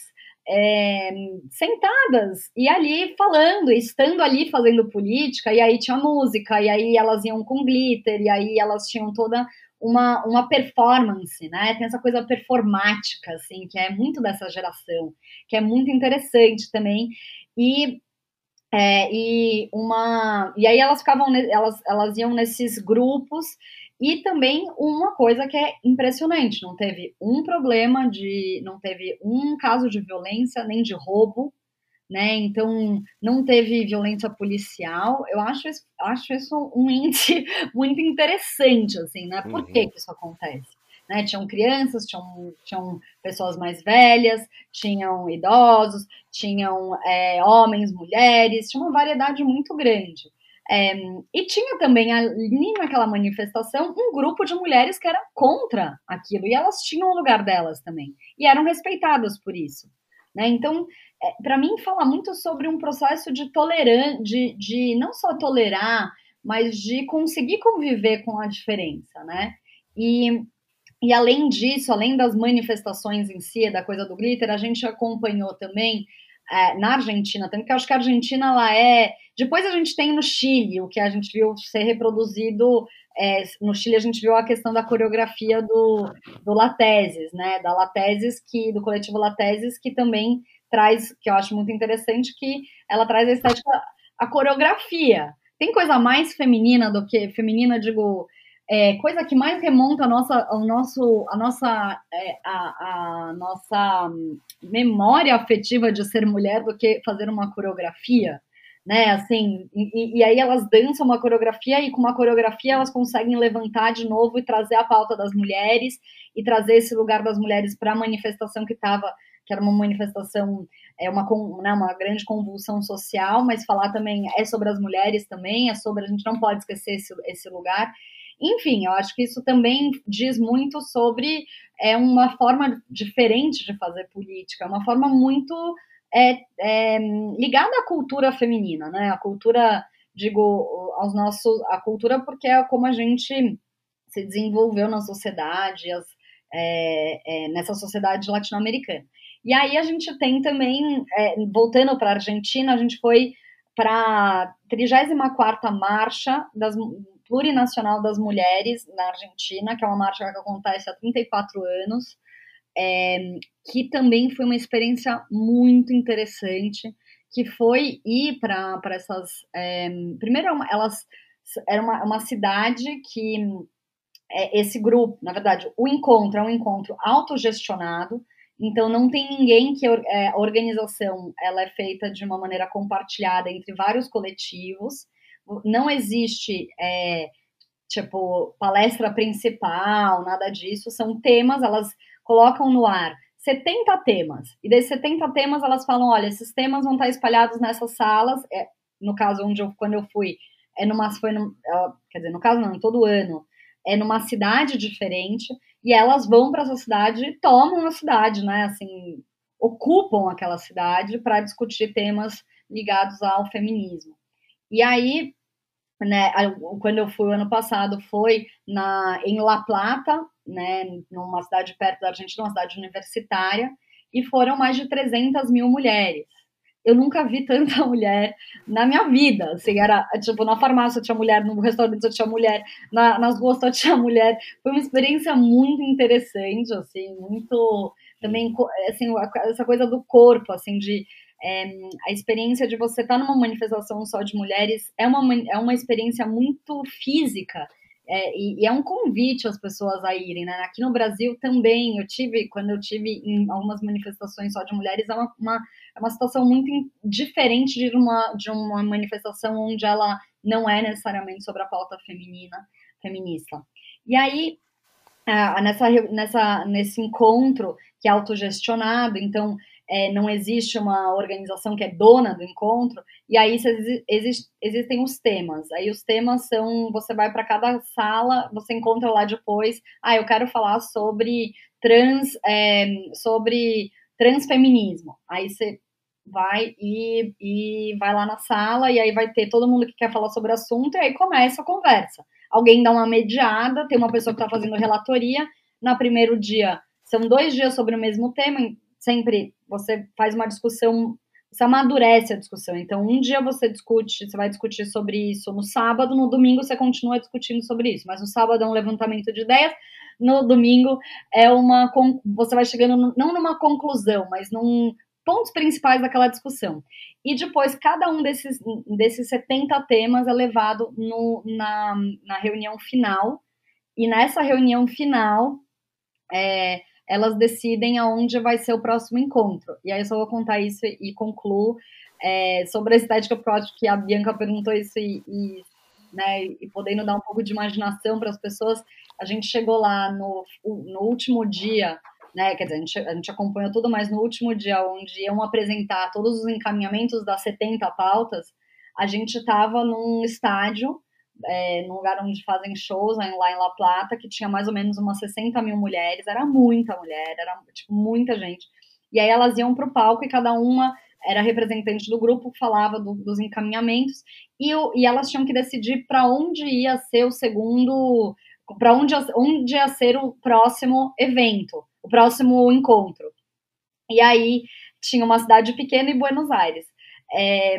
é, sentadas e ali falando, estando ali fazendo política, e aí tinha música, e aí elas iam com glitter, e aí elas tinham toda uma, uma performance, né? Tem essa coisa performática, assim, que é muito dessa geração, que é muito interessante também. E é, e uma e aí elas ficavam elas, elas iam nesses grupos e também uma coisa que é impressionante não teve um problema de não teve um caso de violência nem de roubo né? Então não teve violência policial. Eu acho isso, acho isso um índice (laughs) muito interessante, assim, né? Por uhum. que, que isso acontece? Né? Tinham crianças, tinham, tinham pessoas mais velhas, tinham idosos, tinham é, homens, mulheres, tinha uma variedade muito grande. É, e tinha também ali naquela manifestação um grupo de mulheres que era contra aquilo, e elas tinham o lugar delas também, e eram respeitadas por isso. Né? Então, é, para mim, fala muito sobre um processo de tolerância, de, de não só tolerar, mas de conseguir conviver com a diferença, né? E, e além disso, além das manifestações em si, da coisa do glitter, a gente acompanhou também é, na Argentina, também, que eu acho que a Argentina ela é. Depois a gente tem no Chile, o que a gente viu ser reproduzido. É, no Chile a gente viu a questão da coreografia do, do Lateses, né? Da Lateses, que, do coletivo Lateses, que também traz, que eu acho muito interessante, que ela traz a estética, a coreografia. Tem coisa mais feminina do que feminina, digo, é, coisa que mais remonta a nossa, ao nosso, a nossa, é, a, a, nossa memória afetiva de ser mulher do que fazer uma coreografia, né? Assim, e, e aí elas dançam uma coreografia e com uma coreografia elas conseguem levantar de novo e trazer a pauta das mulheres e trazer esse lugar das mulheres para a manifestação que estava que era uma manifestação, é uma, né, uma grande convulsão social, mas falar também é sobre as mulheres também, é sobre, a gente não pode esquecer esse, esse lugar. Enfim, eu acho que isso também diz muito sobre é, uma forma diferente de fazer política, uma forma muito é, é, ligada à cultura feminina, né? A cultura, digo, aos nossos, a cultura porque é como a gente se desenvolveu na sociedade, as, é, é, nessa sociedade latino-americana. E aí a gente tem também, é, voltando para a Argentina, a gente foi para a 34ª Marcha das, Plurinacional das Mulheres na Argentina, que é uma marcha que acontece há 34 anos, é, que também foi uma experiência muito interessante, que foi ir para essas... É, primeiro, elas era uma, uma cidade que é, esse grupo, na verdade, o encontro é um encontro autogestionado, então não tem ninguém que é, a organização ela é feita de uma maneira compartilhada entre vários coletivos. Não existe é, tipo palestra principal, nada disso. São temas, elas colocam no ar 70 temas. E desses 70 temas elas falam, olha, esses temas vão estar espalhados nessas salas. É, no caso onde eu, quando eu fui, é numa foi no, quer dizer, no caso não, todo ano é numa cidade diferente e elas vão para essa cidade e tomam a cidade, né? Assim, ocupam aquela cidade para discutir temas ligados ao feminismo. E aí, né, quando eu fui ano passado, foi na, em La Plata, né, numa cidade perto da Argentina, uma cidade universitária, e foram mais de 300 mil mulheres eu nunca vi tanta (laughs) mulher na minha vida. Assim, era tipo, na farmácia tinha mulher, no restaurante tinha mulher, na, nas ruas tinha mulher. Foi uma experiência muito interessante, assim, muito também assim, essa coisa do corpo, assim, de é, a experiência de você estar numa manifestação só de mulheres é uma, é uma experiência muito física é, e, e, é um convite às pessoas a irem, né? Aqui no Brasil também, eu tive, quando eu tive em algumas manifestações só de mulheres, é uma, uma, é uma situação muito diferente de uma, de uma manifestação onde ela não é necessariamente sobre a pauta feminina, feminista. E aí, é, nessa, nessa, nesse encontro que é autogestionado, então é, não existe uma organização que é dona do encontro, e aí existe, existem os temas. Aí os temas são, você vai para cada sala, você encontra lá depois, ah, eu quero falar sobre trans, é, sobre transfeminismo. Aí você vai e, e vai lá na sala, e aí vai ter todo mundo que quer falar sobre o assunto, e aí começa a conversa. Alguém dá uma mediada, tem uma pessoa que está fazendo relatoria, no primeiro dia são dois dias sobre o mesmo tema, sempre você faz uma discussão você amadurece a discussão. Então, um dia você discute, você vai discutir sobre isso no sábado, no domingo você continua discutindo sobre isso. Mas no sábado é um levantamento de ideias, no domingo é uma. Você vai chegando não numa conclusão, mas num pontos principais daquela discussão. E depois, cada um desses, desses 70 temas é levado no, na, na reunião final. E nessa reunião final, é, elas decidem aonde vai ser o próximo encontro. E aí eu só vou contar isso e, concluo é, sobre a estética, porque eu acho que a Bianca perguntou isso e, e, né, e podendo dar um pouco de imaginação para as pessoas, a gente chegou lá no, no último dia né? Quer dizer, a gente, a gente acompanhou tudo, mas no último dia, onde iam apresentar todos os encaminhamentos das 70 pautas, a gente estava num estádio, é, num lugar onde fazem shows, lá em La Plata, que tinha mais ou menos umas 60 mil mulheres, era muita mulher, era tipo, muita gente. E aí elas iam para o palco e cada uma era representante do grupo, falava do, dos encaminhamentos, e, e elas tinham que decidir para onde ia ser o segundo, para onde, onde ia ser o próximo evento o próximo encontro. E aí tinha uma cidade pequena e Buenos Aires. É,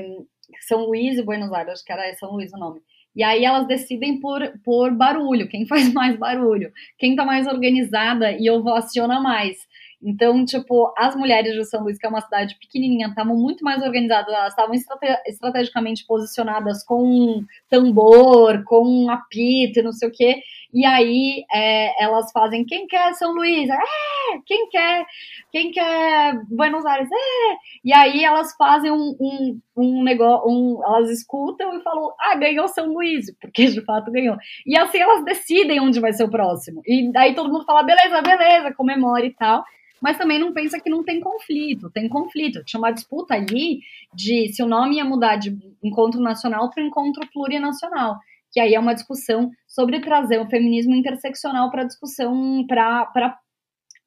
São Luís e Buenos Aires, acho que era São Luís o nome. E aí elas decidem por, por barulho, quem (laughs) faz mais barulho, quem tá mais organizada e ovaciona mais. Então, tipo, as mulheres de São Luís, que é uma cidade pequenininha, estavam muito mais organizadas, elas estavam estrate estrategicamente posicionadas com tambor, com apito e não sei o quê. E aí é, elas fazem quem quer São Luís? É! Quem quer? Quem quer Buenos Aires? É! E aí elas fazem um, um, um negócio, um, elas escutam e falam, ah, ganhou São Luís, porque de fato ganhou. E assim elas decidem onde vai ser o próximo. E daí todo mundo fala, beleza, beleza, comemora e tal mas também não pensa que não tem conflito. Tem conflito. Tinha uma disputa ali de se o nome ia mudar de encontro nacional para encontro plurinacional que aí é uma discussão sobre trazer o feminismo interseccional para a discussão, para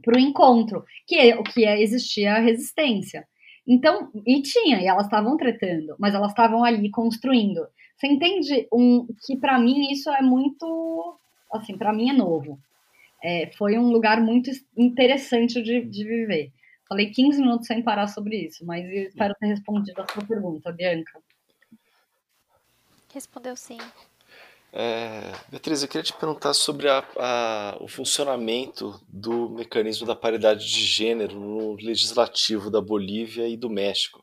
o encontro, que é o que é, existia a resistência. Então, e tinha, e elas estavam tretando, mas elas estavam ali construindo. Você entende um, que para mim isso é muito, assim, para mim é novo. É, foi um lugar muito interessante de, de viver. Falei 15 minutos sem parar sobre isso, mas espero ter respondido a sua pergunta, Bianca. Respondeu sim. É, Beatriz, eu queria te perguntar sobre a, a, o funcionamento do mecanismo da paridade de gênero no legislativo da Bolívia e do México,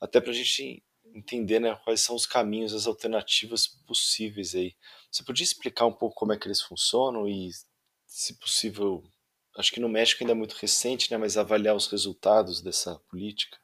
até para a gente entender né, quais são os caminhos, as alternativas possíveis aí. Você podia explicar um pouco como é que eles funcionam e, se possível, acho que no México ainda é muito recente, né, mas avaliar os resultados dessa política?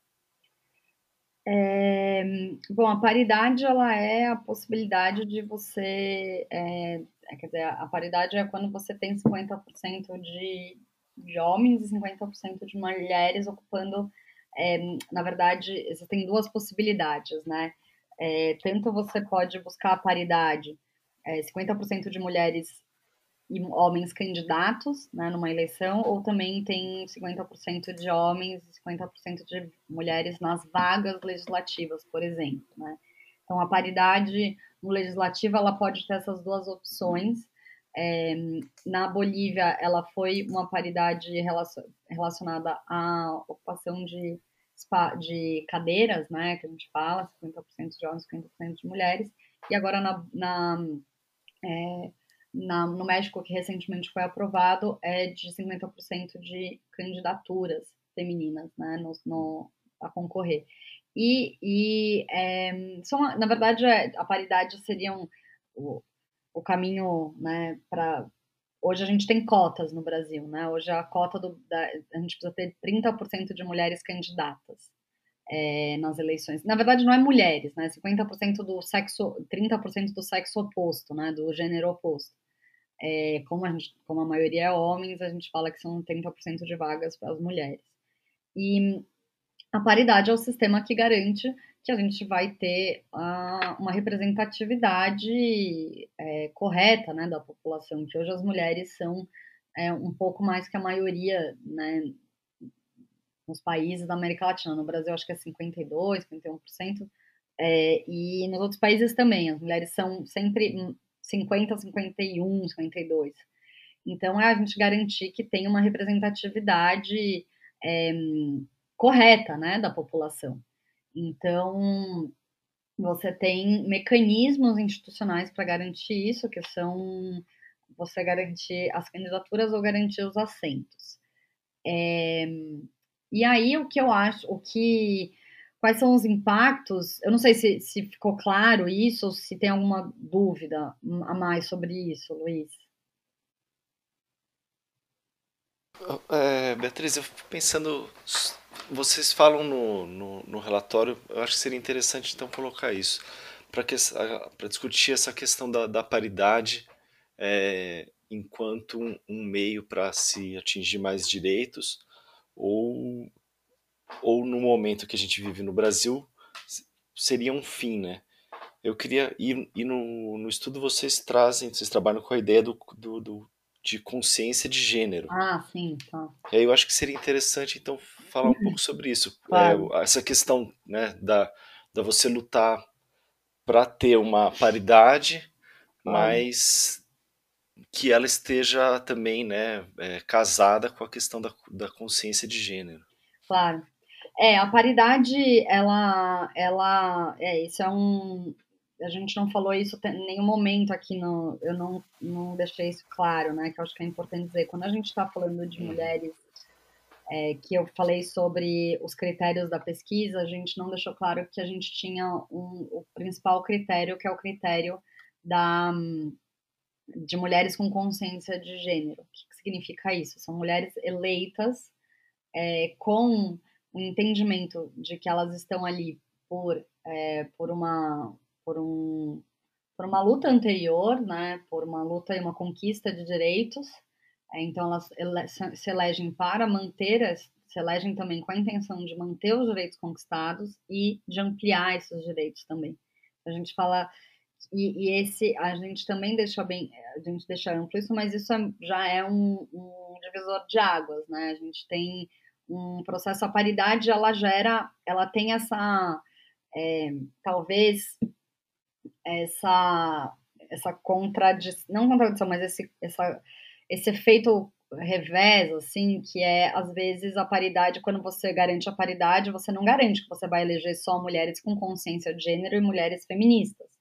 É, bom, a paridade ela é a possibilidade de você, é, é quer dizer, a paridade é quando você tem 50% de, de homens e 50% de mulheres ocupando, é, na verdade, existem duas possibilidades, né? É, tanto você pode buscar a paridade, 50% é, de mulheres e homens candidatos né, numa eleição, ou também tem 50% de homens e 50% de mulheres nas vagas legislativas, por exemplo. Né? Então, a paridade no legislativo ela pode ter essas duas opções. É, na Bolívia, ela foi uma paridade relacionada à ocupação de, de cadeiras, né, que a gente fala, 50% de homens, 50% de mulheres. E agora na, na é, na, no México, que recentemente foi aprovado, é de 50% de candidaturas femininas né, no, no a concorrer. E, e é, são, na verdade, é, a paridade seria um, o, o caminho né, para. Hoje a gente tem cotas no Brasil, né? Hoje a cota do. Da, a gente precisa ter 30% de mulheres candidatas. É, nas eleições. Na verdade, não é mulheres, né? 50% do sexo, 30% do sexo oposto, né? Do gênero oposto. É, como, a gente, como a maioria é homens, a gente fala que são 30% de vagas para as mulheres. E a paridade é o sistema que garante que a gente vai ter uh, uma representatividade é, correta né, da população, que hoje as mulheres são é, um pouco mais que a maioria né, nos países da América Latina. No Brasil, acho que é 52%, 51%, é, e nos outros países também. As mulheres são sempre 50, 51, 52. Então, é a gente garantir que tem uma representatividade é, correta né, da população. Então, você tem mecanismos institucionais para garantir isso, que são você garantir as candidaturas ou garantir os assentos. É, e aí o que eu acho, o que quais são os impactos? Eu não sei se, se ficou claro isso ou se tem alguma dúvida a mais sobre isso, Luiz. É, Beatriz, eu fico pensando, vocês falam no, no, no, relatório, eu acho que seria interessante então colocar isso, para discutir essa questão da, da paridade é, enquanto um, um meio para se atingir mais direitos, ou, ou no momento que a gente vive no Brasil, seria um fim, né? Eu queria, e, e no, no estudo vocês trazem, vocês trabalham com a ideia do, do, do de consciência de gênero. Ah, sim, tá. E aí eu acho que seria interessante, então, falar um pouco sobre isso. (laughs) Claro. É, essa questão né, da, da você lutar para ter uma paridade, claro. mas que ela esteja também né, é, casada com a questão da, da consciência de gênero. Claro. É, a paridade, ela, ela, é, isso é um, a gente não falou isso em nenhum momento aqui no, eu não, não deixei isso claro, né, que eu acho que é importante dizer, quando a gente está falando de uhum. mulheres, é, que eu falei sobre os critérios da pesquisa, a gente não deixou claro que a gente tinha um, o principal critério, que é o critério da, de mulheres com consciência de gênero. O que, que significa isso? São mulheres eleitas é, com o entendimento de que elas estão ali por, é, por uma por, um, por uma luta anterior, né, por uma luta e uma conquista de direitos. É, então, elas ele, se elegem para manter, as, se elegem também com a intenção de manter os direitos conquistados e de ampliar esses direitos também. A gente fala e, e, esse a gente também deixa bem, a gente deixa amplo isso, mas isso é, já é um, um, divisor de águas, né? A gente tem um processo, a paridade ela gera, ela tem essa, é, talvez essa essa contradição, não contradição, mas esse, essa, esse efeito revés, assim, que é, às vezes, a paridade, quando você garante a paridade, você não garante que você vai eleger só mulheres com consciência de gênero e mulheres feministas.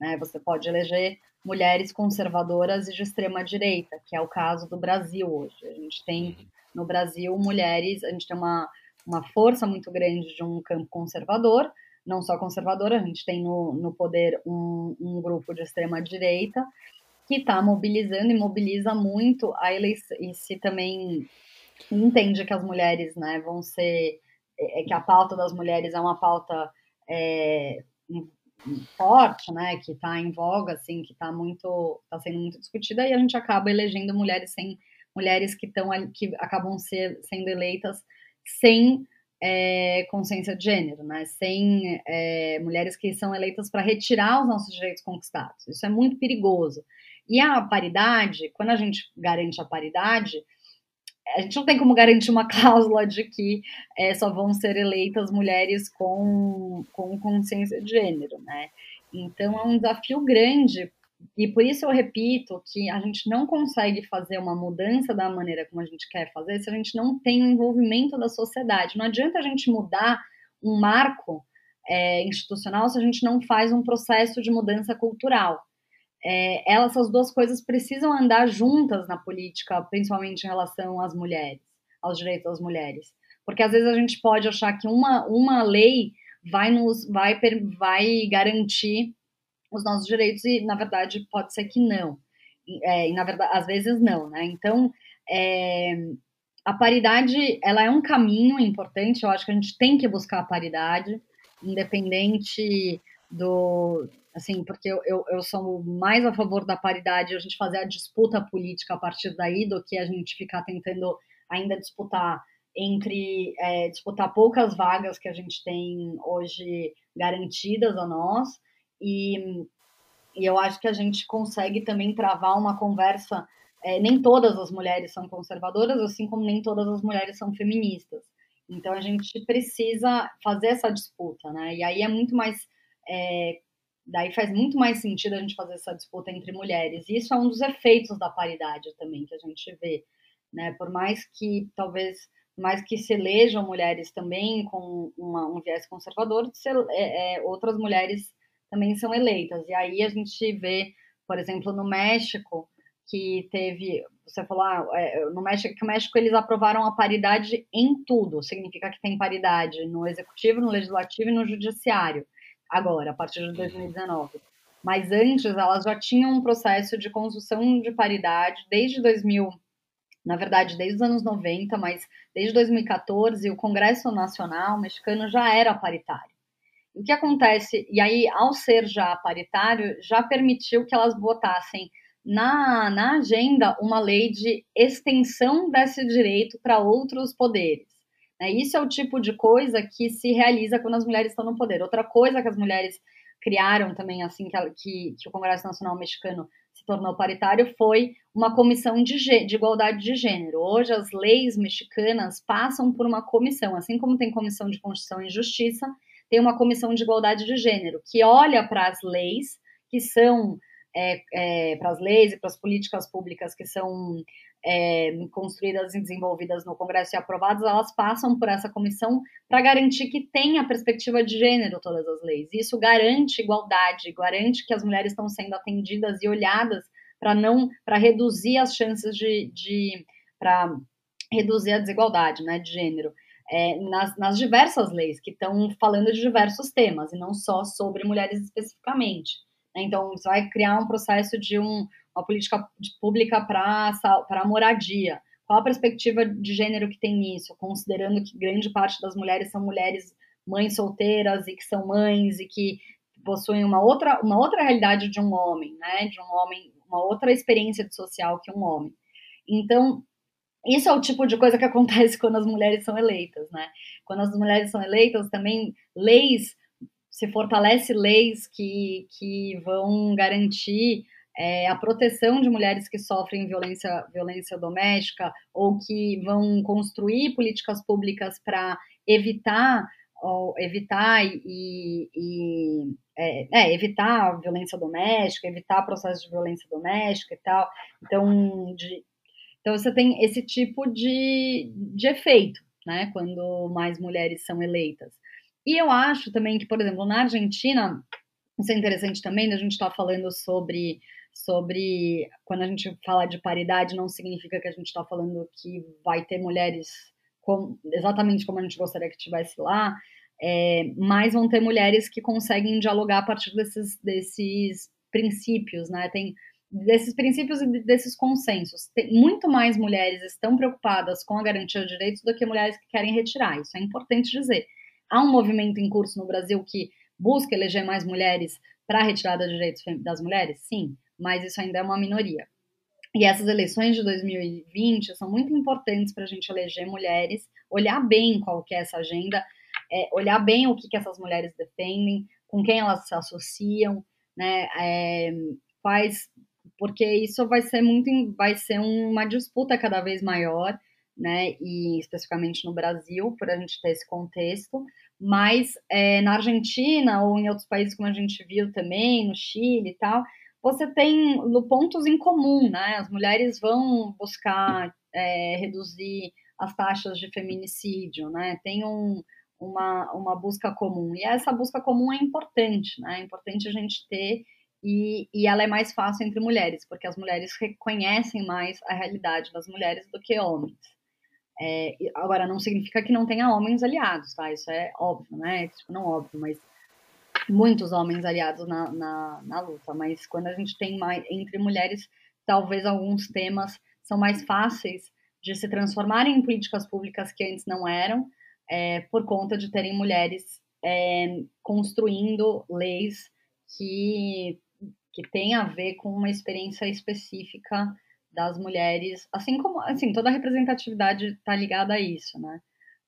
Né? Você pode eleger mulheres conservadoras e de extrema direita, que é o caso do Brasil hoje. A gente tem uhum. no Brasil mulheres, a gente tem uma, uma força muito grande de um campo conservador, não só conservadora, a gente tem no, no poder um, um grupo de extrema direita que está mobilizando e mobiliza muito a eleição, e se também entende que as mulheres né, vão ser, é, que a pauta das mulheres é uma pauta é, forte, né, que está em voga, assim, que está muito, está sendo muito discutida, e a gente acaba elegendo mulheres sem, mulheres que estão, que acabam ser, sendo eleitas sem é, consciência de gênero, né? sem é, mulheres que são eleitas para retirar os nossos direitos conquistados. Isso é muito perigoso. E a paridade, quando a gente garante a paridade, a gente não tem como garantir uma (laughs) cláusula de que é, só vão ser eleitas mulheres com, com consciência de gênero, né? Então é um desafio grande e por isso eu repito que a gente não consegue fazer uma mudança da maneira como a gente quer fazer se a gente não tem o envolvimento da sociedade. Não adianta a gente mudar um marco é, institucional se a gente não faz um processo de mudança cultural. É, elas, essas duas coisas precisam andar juntas na política, principalmente em relação às mulheres, aos direitos das mulheres. Porque às vezes a gente pode achar que uma, uma lei vai nos vai, vai garantir os nossos direitos e na verdade pode ser que não. É, e na verdade às vezes não né? Então é, a paridade ela é um caminho importante. Eu acho que a gente tem que buscar a paridade independente do assim porque eu, eu, eu sou mais a favor da paridade a gente fazer a disputa política a partir daí do que a gente ficar tentando ainda disputar entre é, disputar poucas vagas que a gente tem hoje garantidas a nós e, e eu acho que a gente consegue também travar uma conversa. É, nem todas as mulheres são conservadoras, assim como nem todas as mulheres são feministas. Então a gente precisa fazer essa disputa, né? E aí é muito mais. É, daí faz muito mais sentido a gente fazer essa disputa entre mulheres. E isso é um dos efeitos da paridade também que a gente vê, né? Por mais que talvez mas que se elejam mulheres também com uma, um viés conservador, se, é, é, outras mulheres também são eleitas. E aí a gente vê, por exemplo, no México, que teve, você falou, ah, é, no México, que o México eles aprovaram a paridade em tudo, significa que tem paridade no executivo, no legislativo e no judiciário, agora, a partir de 2019. Mas antes elas já tinham um processo de construção de paridade desde 2000, na verdade desde os anos 90, mas desde 2014 o Congresso Nacional mexicano já era paritário. O que acontece, e aí ao ser já paritário, já permitiu que elas votassem na, na agenda uma lei de extensão desse direito para outros poderes. Né? Isso é o tipo de coisa que se realiza quando as mulheres estão no poder. Outra coisa que as mulheres criaram também, assim que, que, que o Congresso Nacional Mexicano se tornou paritário, foi uma comissão de, de igualdade de gênero. Hoje, as leis mexicanas passam por uma comissão, assim como tem comissão de Constituição e Justiça, tem uma comissão de igualdade de gênero, que olha para as leis que são é, é, para as leis e para as políticas públicas que são é, construídas e desenvolvidas no Congresso e aprovadas, elas passam por essa comissão para garantir que tenha perspectiva de gênero todas as leis. Isso garante igualdade, garante que as mulheres estão sendo atendidas e olhadas para não para reduzir as chances de, de para reduzir a desigualdade né, de gênero. É, nas, nas diversas leis que estão falando de diversos temas e não só sobre mulheres especificamente. Né? Então, você vai criar um processo de um, uma política pública para a moradia. Qual a perspectiva de gênero que tem nisso, considerando que grande parte das mulheres são mulheres mães solteiras e que são mães e que possuem uma outra, uma outra realidade de um homem, né? De um homem, uma outra experiência social que um homem. Então, isso é o tipo de coisa que (laughs) acontece quando as mulheres são eleitas, né? Quando as mulheres são eleitas, também leis se fortalece leis que, que vão garantir é, a proteção de mulheres que sofrem violência, violência doméstica ou que vão construir políticas públicas para evitar evitar e, e é, é, evitar a violência doméstica, evitar processos de violência doméstica e tal. Então, de, então você tem esse tipo de, de efeito, né, quando mais mulheres são eleitas. E eu acho também que, por exemplo, na Argentina, isso é interessante também, a gente está falando sobre, sobre. Quando a gente fala de paridade, não significa que a gente está falando que vai ter mulheres com, exatamente como a gente gostaria que tivesse lá, é, mas vão ter mulheres que conseguem dialogar a partir desses, desses princípios, né? Tem desses princípios e desses consensos. Tem, muito mais mulheres estão preocupadas com a garantia de direitos do que mulheres que querem retirar. Isso é importante dizer. Há um movimento em curso no Brasil que busca eleger mais mulheres para a retirada de direitos das mulheres? Sim, mas isso ainda é uma minoria. E essas eleições de 2020 são muito importantes para a gente eleger mulheres, olhar bem qual que é essa agenda, é, olhar bem o que, que essas mulheres defendem, com quem elas se associam, né? É, quais, porque isso vai ser muito, vai ser uma disputa cada vez maior né, e especificamente no Brasil, por a gente ter esse contexto, mas é, na Argentina ou em outros países, como a gente viu também, no Chile e tal, você tem pontos em comum, né? As mulheres vão buscar é, reduzir as taxas de feminicídio, né? Tem um, uma, uma busca comum. E essa busca comum é importante, né? É importante a gente ter e, e ela é mais fácil entre mulheres, porque as mulheres reconhecem mais a realidade das mulheres do que homens. É, agora, não significa que não tenha homens aliados, tá? Isso é óbvio, né? Tipo, não óbvio, mas muitos homens aliados na, na, na, luta. Mas quando a gente tem mais entre mulheres, talvez alguns temas são mais fáceis de se transformarem em políticas públicas que antes não eram, é, por conta de terem mulheres é, construindo leis que, que têm a ver com uma experiência específica das mulheres, assim como, assim, toda a representatividade está ligada a isso, né?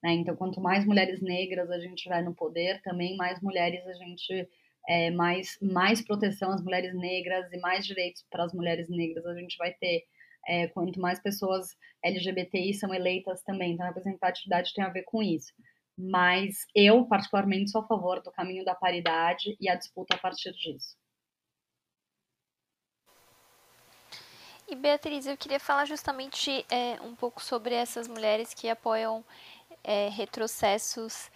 Né? Então, quanto mais mulheres negras a gente tiver no poder, também mais mulheres a gente, é, mais, mais proteção às mulheres negras e mais direitos para as mulheres negras a gente vai ter. É, quanto mais pessoas LGBTI são eleitas também, então a representatividade tem a ver com isso. Mas eu, particularmente, sou a favor do caminho da paridade e a disputa a partir disso. E Beatriz, eu queria falar justamente é, um pouco sobre essas mulheres que apoiam é, retrocessos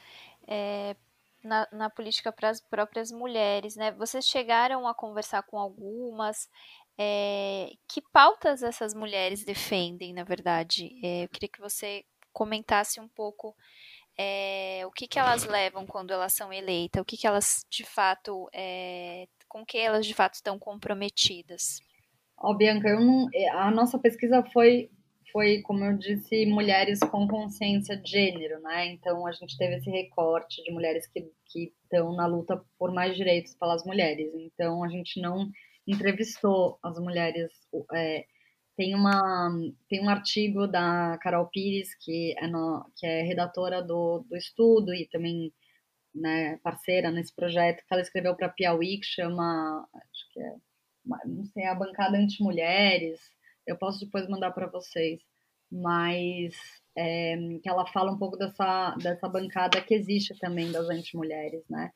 é, na, na, política para as próprias mulheres, né? Vocês chegaram a conversar com algumas? É, que pautas essas mulheres defendem, na verdade? É, eu queria que você comentasse um pouco é, o que, que elas levam quando elas são eleitas, o que, que elas de fato, com que elas de fato estão comprometidas. Ó, Bianca, eu não, é, a nossa pesquisa foi, foi, como eu disse, mulheres com consciência de gênero, né? Então a gente teve esse recorte de mulheres que, estão na luta por mais direitos pelas mulheres. Então a gente não entrevistou as mulheres. É, tem, uma, tem um artigo da Carol Pires, que é, no, que é redatora do, do estudo e também né, parceira nesse projeto, que ela escreveu para Piauí, que chama. Acho que é não sei, a bancada anti-mulheres, eu posso depois mandar para vocês, mas é, que ela fala um pouco dessa, dessa bancada que existe também das anti-mulheres, né?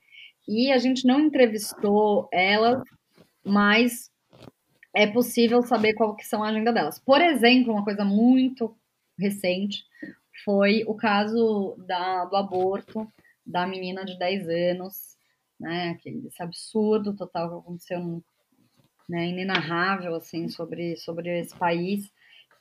E a gente não entrevistou elas, mas é possível saber qual que são a agenda delas. Por exemplo, uma coisa muito recente foi o caso da, do aborto da menina de 10 anos, né? Esse absurdo total que aconteceu né, inenarrável assim sobre sobre esse país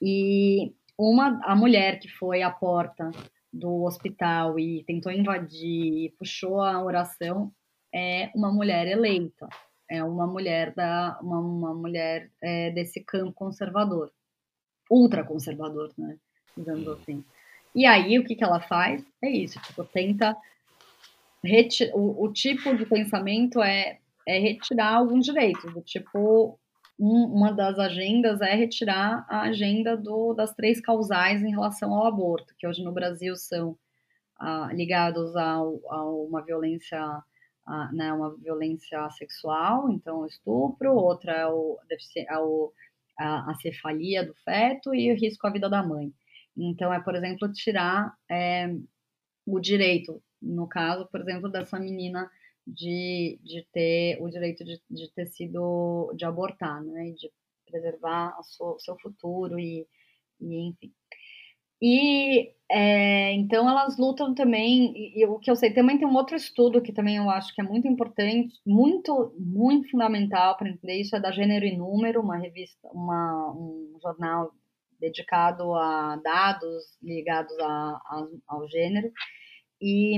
e uma a mulher que foi à porta do hospital e tentou invadir, puxou a oração é uma mulher eleita, é uma mulher da uma, uma mulher é, desse campo conservador, ultra conservador, né, digamos assim. E aí o que que ela faz? É isso, tipo, tenta o, o tipo de pensamento é é retirar alguns direitos, do tipo, um, uma das agendas é retirar a agenda do, das três causais em relação ao aborto, que hoje no Brasil são ah, ligados a, uma violência, a, né, uma violência sexual, então estupro, outra é, é o, a, a cefalia do feto e o risco à vida da mãe. Então, é, por exemplo, tirar é, o direito, no caso, por exemplo, dessa menina de, de ter o direito de, de ter sido, de abortar, né, de preservar o seu futuro e, e enfim. E é, então elas lutam também, e, e, o que eu sei, também tem um outro estudo que também eu acho que é muito importante, muito, muito fundamental para entender isso, é da Gênero e Número, uma revista, uma, um jornal dedicado a dados ligados a, a, ao gênero. E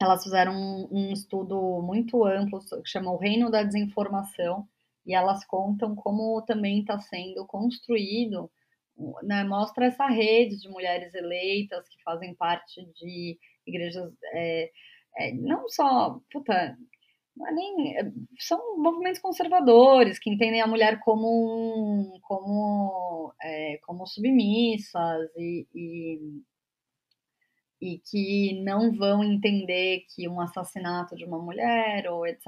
elas fizeram um, um estudo muito amplo que chama O Reino da Desinformação, e elas contam como também está sendo construído, né, mostra essa rede de mulheres eleitas que fazem parte de igrejas, é, é, não só, puta, é nem, é, são movimentos conservadores que entendem a mulher como, como, é, como submissas e, e e que não vão entender que um assassinato de uma mulher ou etc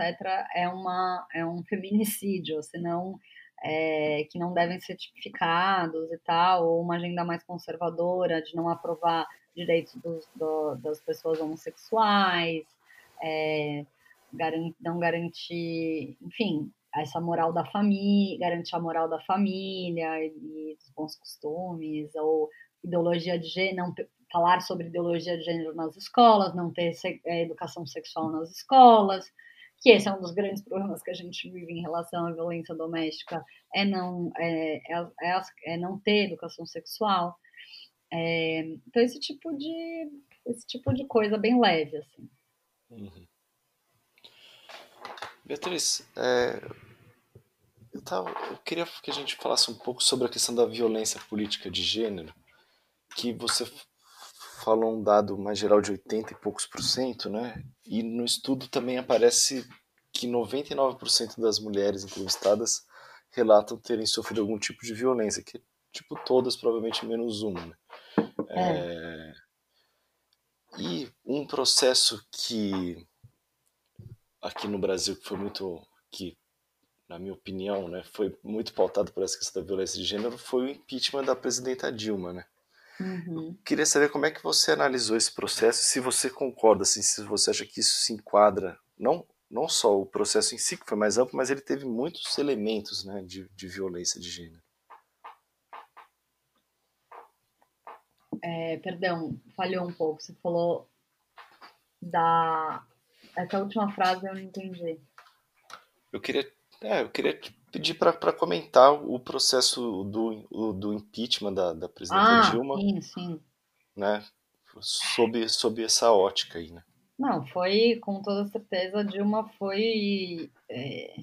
é uma é um feminicídio, senão é, que não devem ser tipificados e tal, ou uma agenda mais conservadora de não aprovar direitos dos, do, das pessoas homossexuais, é, garant, não garantir, enfim, essa moral da família, garantir a moral da família e, e dos bons costumes, ou ideologia de gênero, não falar sobre ideologia de gênero nas escolas, não ter é, educação sexual nas escolas, que esse é um dos grandes problemas que a gente vive em relação à violência doméstica, é não, é, é, é, é não ter educação sexual. É, então, esse tipo de esse tipo de coisa bem leve, assim. Uhum. Beatriz, é, eu, tava, eu queria que a gente falasse um pouco sobre a questão da violência política de gênero, que você falou um dado mais geral de 80 e poucos por cento, né? E no estudo também aparece que 99% das mulheres entrevistadas relatam terem sofrido algum tipo de violência, que tipo todas, provavelmente menos uma. Né? É. É... E um processo que aqui no Brasil que foi muito que na minha opinião, né, foi muito pautado por essa questão da violência de gênero foi o impeachment da presidenta Dilma, né? Uhum. Queria saber como é que você analisou esse processo, se você concorda, assim, se você acha que isso se enquadra, não, não só o processo em si, que foi mais amplo, mas ele teve muitos elementos né, de, de violência de gênero. É, perdão, falhou um pouco. Você falou da. Essa última frase eu não entendi. Eu queria, é, eu queria pedir para comentar o processo do, do impeachment da, da presidenta ah, Dilma. Sim, sim. Né, sob, sob essa ótica aí, né? Não, foi, com toda certeza, Dilma foi é,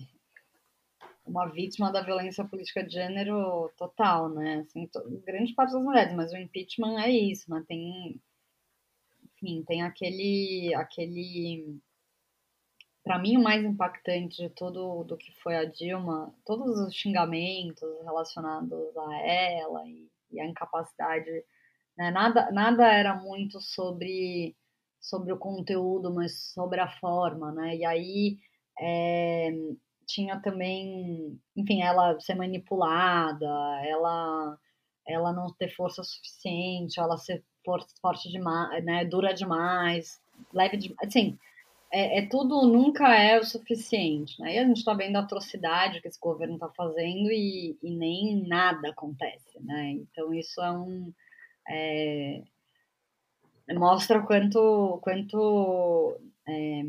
uma vítima da violência política de gênero total, né? Assim, grande parte das mulheres, mas o impeachment é isso, né? Tem, enfim, tem aquele, aquele para mim o mais impactante de tudo do que foi a Dilma, todos os xingamentos relacionados a ela e, e a incapacidade, né? nada, nada era muito sobre sobre o conteúdo, mas sobre a forma, né? E aí é, tinha também, enfim, ela ser manipulada, ela ela não ter força suficiente, ela ser forte demais, né? Dura demais, leve demais, assim é, é, tudo nunca é o suficiente, né? E a gente está vendo a atrocidade que esse governo está fazendo e, e, nem nada acontece, né? Então isso é um é, mostra quanto quanto é,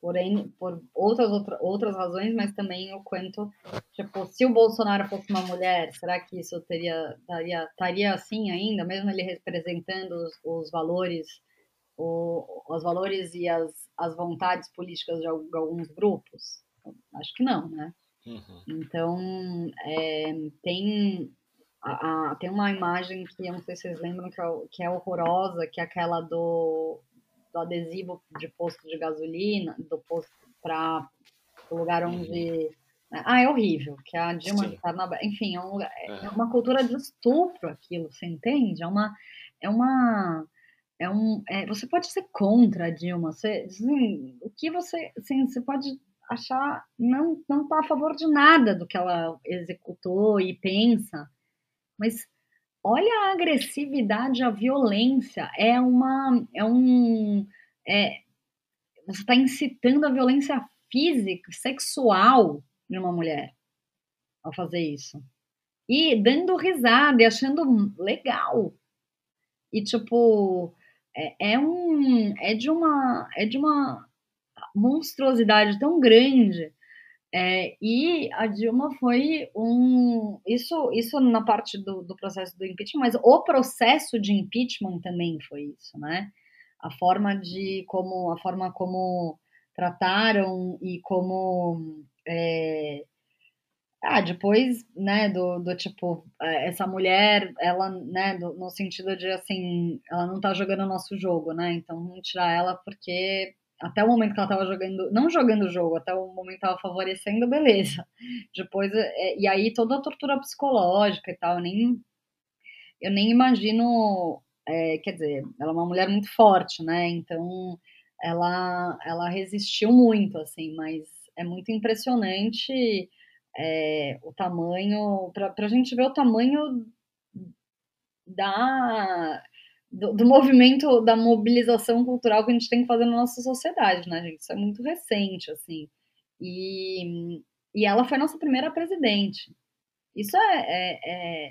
porém por outras outra, outras razões, mas também o quanto tipo se o Bolsonaro fosse uma mulher, será que isso teria estaria estaria assim ainda, mesmo ele representando os, os valores o, os valores e as, as vontades políticas de alguns grupos? Acho que não, né? Uhum. Então, é, tem, a, a, tem uma imagem que eu não sei se vocês lembram que é, que é horrorosa, que é aquela do, do adesivo de posto de gasolina, do posto para o lugar uhum. onde. Uhum. Ah, é horrível, que a Dilma está na. Enfim, é, um é, é uma cultura de estupro aquilo, você entende? É uma. É uma é um, é, você pode ser contra a Dilma, você, assim, o que você, assim, você pode achar não não está a favor de nada do que ela executou e pensa, mas olha a agressividade, a violência, é uma, é um, é, você está incitando a violência física, sexual de uma mulher ao fazer isso. E dando risada e achando legal. E tipo é, é, um é de uma é de uma monstruosidade tão grande é, e a Dilma foi um isso isso na parte do, do processo do impeachment mas o processo de impeachment também foi isso né? A forma de como a forma como trataram e como é, ah, depois, né, do, do tipo, é, essa mulher, ela, né, do, no sentido de, assim, ela não tá jogando o nosso jogo, né, então vamos tirar ela porque até o momento que ela tava jogando, não jogando o jogo, até o momento que tava favorecendo, beleza. (laughs) Depois, é, e aí toda a tortura psicológica e tal, eu nem, eu nem imagino, é, quer dizer, ela é uma mulher muito forte, né, então ela, ela resistiu muito, assim, mas é muito impressionante é, o tamanho, para a gente ver o tamanho da, do, do, movimento, da mobilização cultural que a gente tem que fazer na nossa sociedade, né, gente? Isso é muito recente, assim. E, e ela foi nossa primeira presidente. Isso é, é,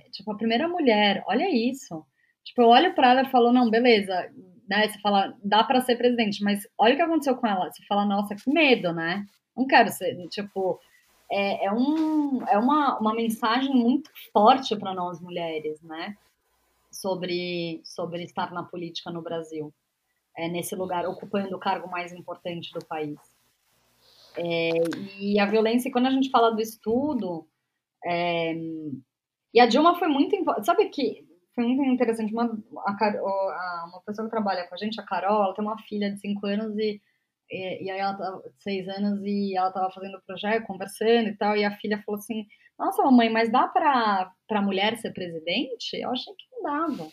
é tipo, a primeira mulher, olha isso. Tipo, eu olho para ela e falo, não, beleza, né? Você fala, dá para ser presidente, mas olha o que aconteceu com ela. Você fala, nossa, que medo, né? Não quero ser, tipo, é, é, um, é uma, uma mensagem muito forte para nós mulheres, né? Sobre, sobre estar na política no Brasil, é, nesse lugar, ocupando o cargo mais importante do país. É, e a violência, quando a gente fala do estudo, é, e a Dilma foi muito. Sabe que foi muito interessante? Uma, a, uma pessoa que trabalha com a gente, a Carol, ela tem uma filha de 5 anos e e, e aí ela tava seis anos e ela tava fazendo o projeto, conversando e tal, e a filha falou assim, nossa, mamãe, mas dá pra, pra mulher ser presidente? Eu achei que não dava.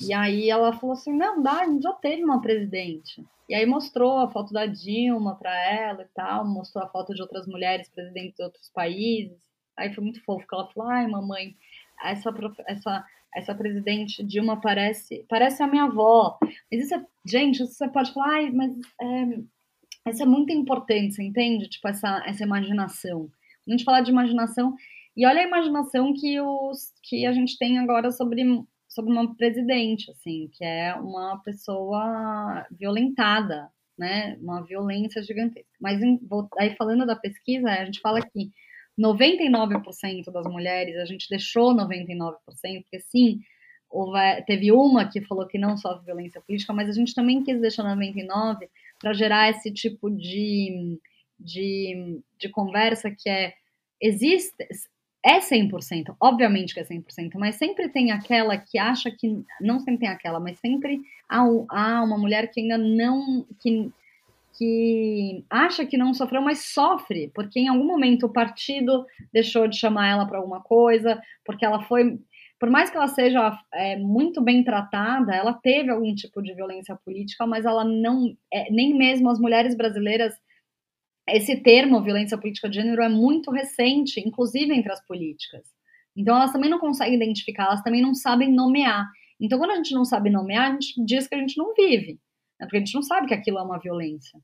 E aí ela falou assim, não, dá, a gente já teve uma presidente. E aí mostrou a foto da Dilma para ela e tal, mostrou a foto de outras mulheres presidentes de outros países. Aí foi muito fofo, que ela falou, ai, mamãe, essa, essa essa presidente Dilma parece parece a minha avó. Mas isso é, gente, você pode falar, mas é, isso é muito importante, você entende? Tipo, essa, essa imaginação. A gente falar de imaginação, e olha a imaginação que, os, que a gente tem agora sobre, sobre uma presidente, assim, que é uma pessoa violentada, né? Uma violência gigantesca. Mas aí falando da pesquisa, a gente fala que 99% das mulheres, a gente deixou 99%, porque sim, houve, teve uma que falou que não sofre violência política, mas a gente também quis deixar 99% para gerar esse tipo de, de, de conversa que é existe é 100%, obviamente que é 100%, mas sempre tem aquela que acha que, não sempre tem aquela, mas sempre há, há uma mulher que ainda não, que, que acha que não sofreu, mas sofre, porque em algum momento o partido deixou de chamar ela para alguma coisa, porque ela foi, por mais que ela seja é, muito bem tratada, ela teve algum tipo de violência política, mas ela não, é, nem mesmo as mulheres brasileiras esse termo, violência política de gênero, é muito recente, inclusive entre as políticas. Então, elas também não conseguem identificar, elas também não sabem nomear. Então, quando a gente não sabe nomear, a gente diz que a gente não vive, né? porque a gente não sabe que aquilo é uma violência.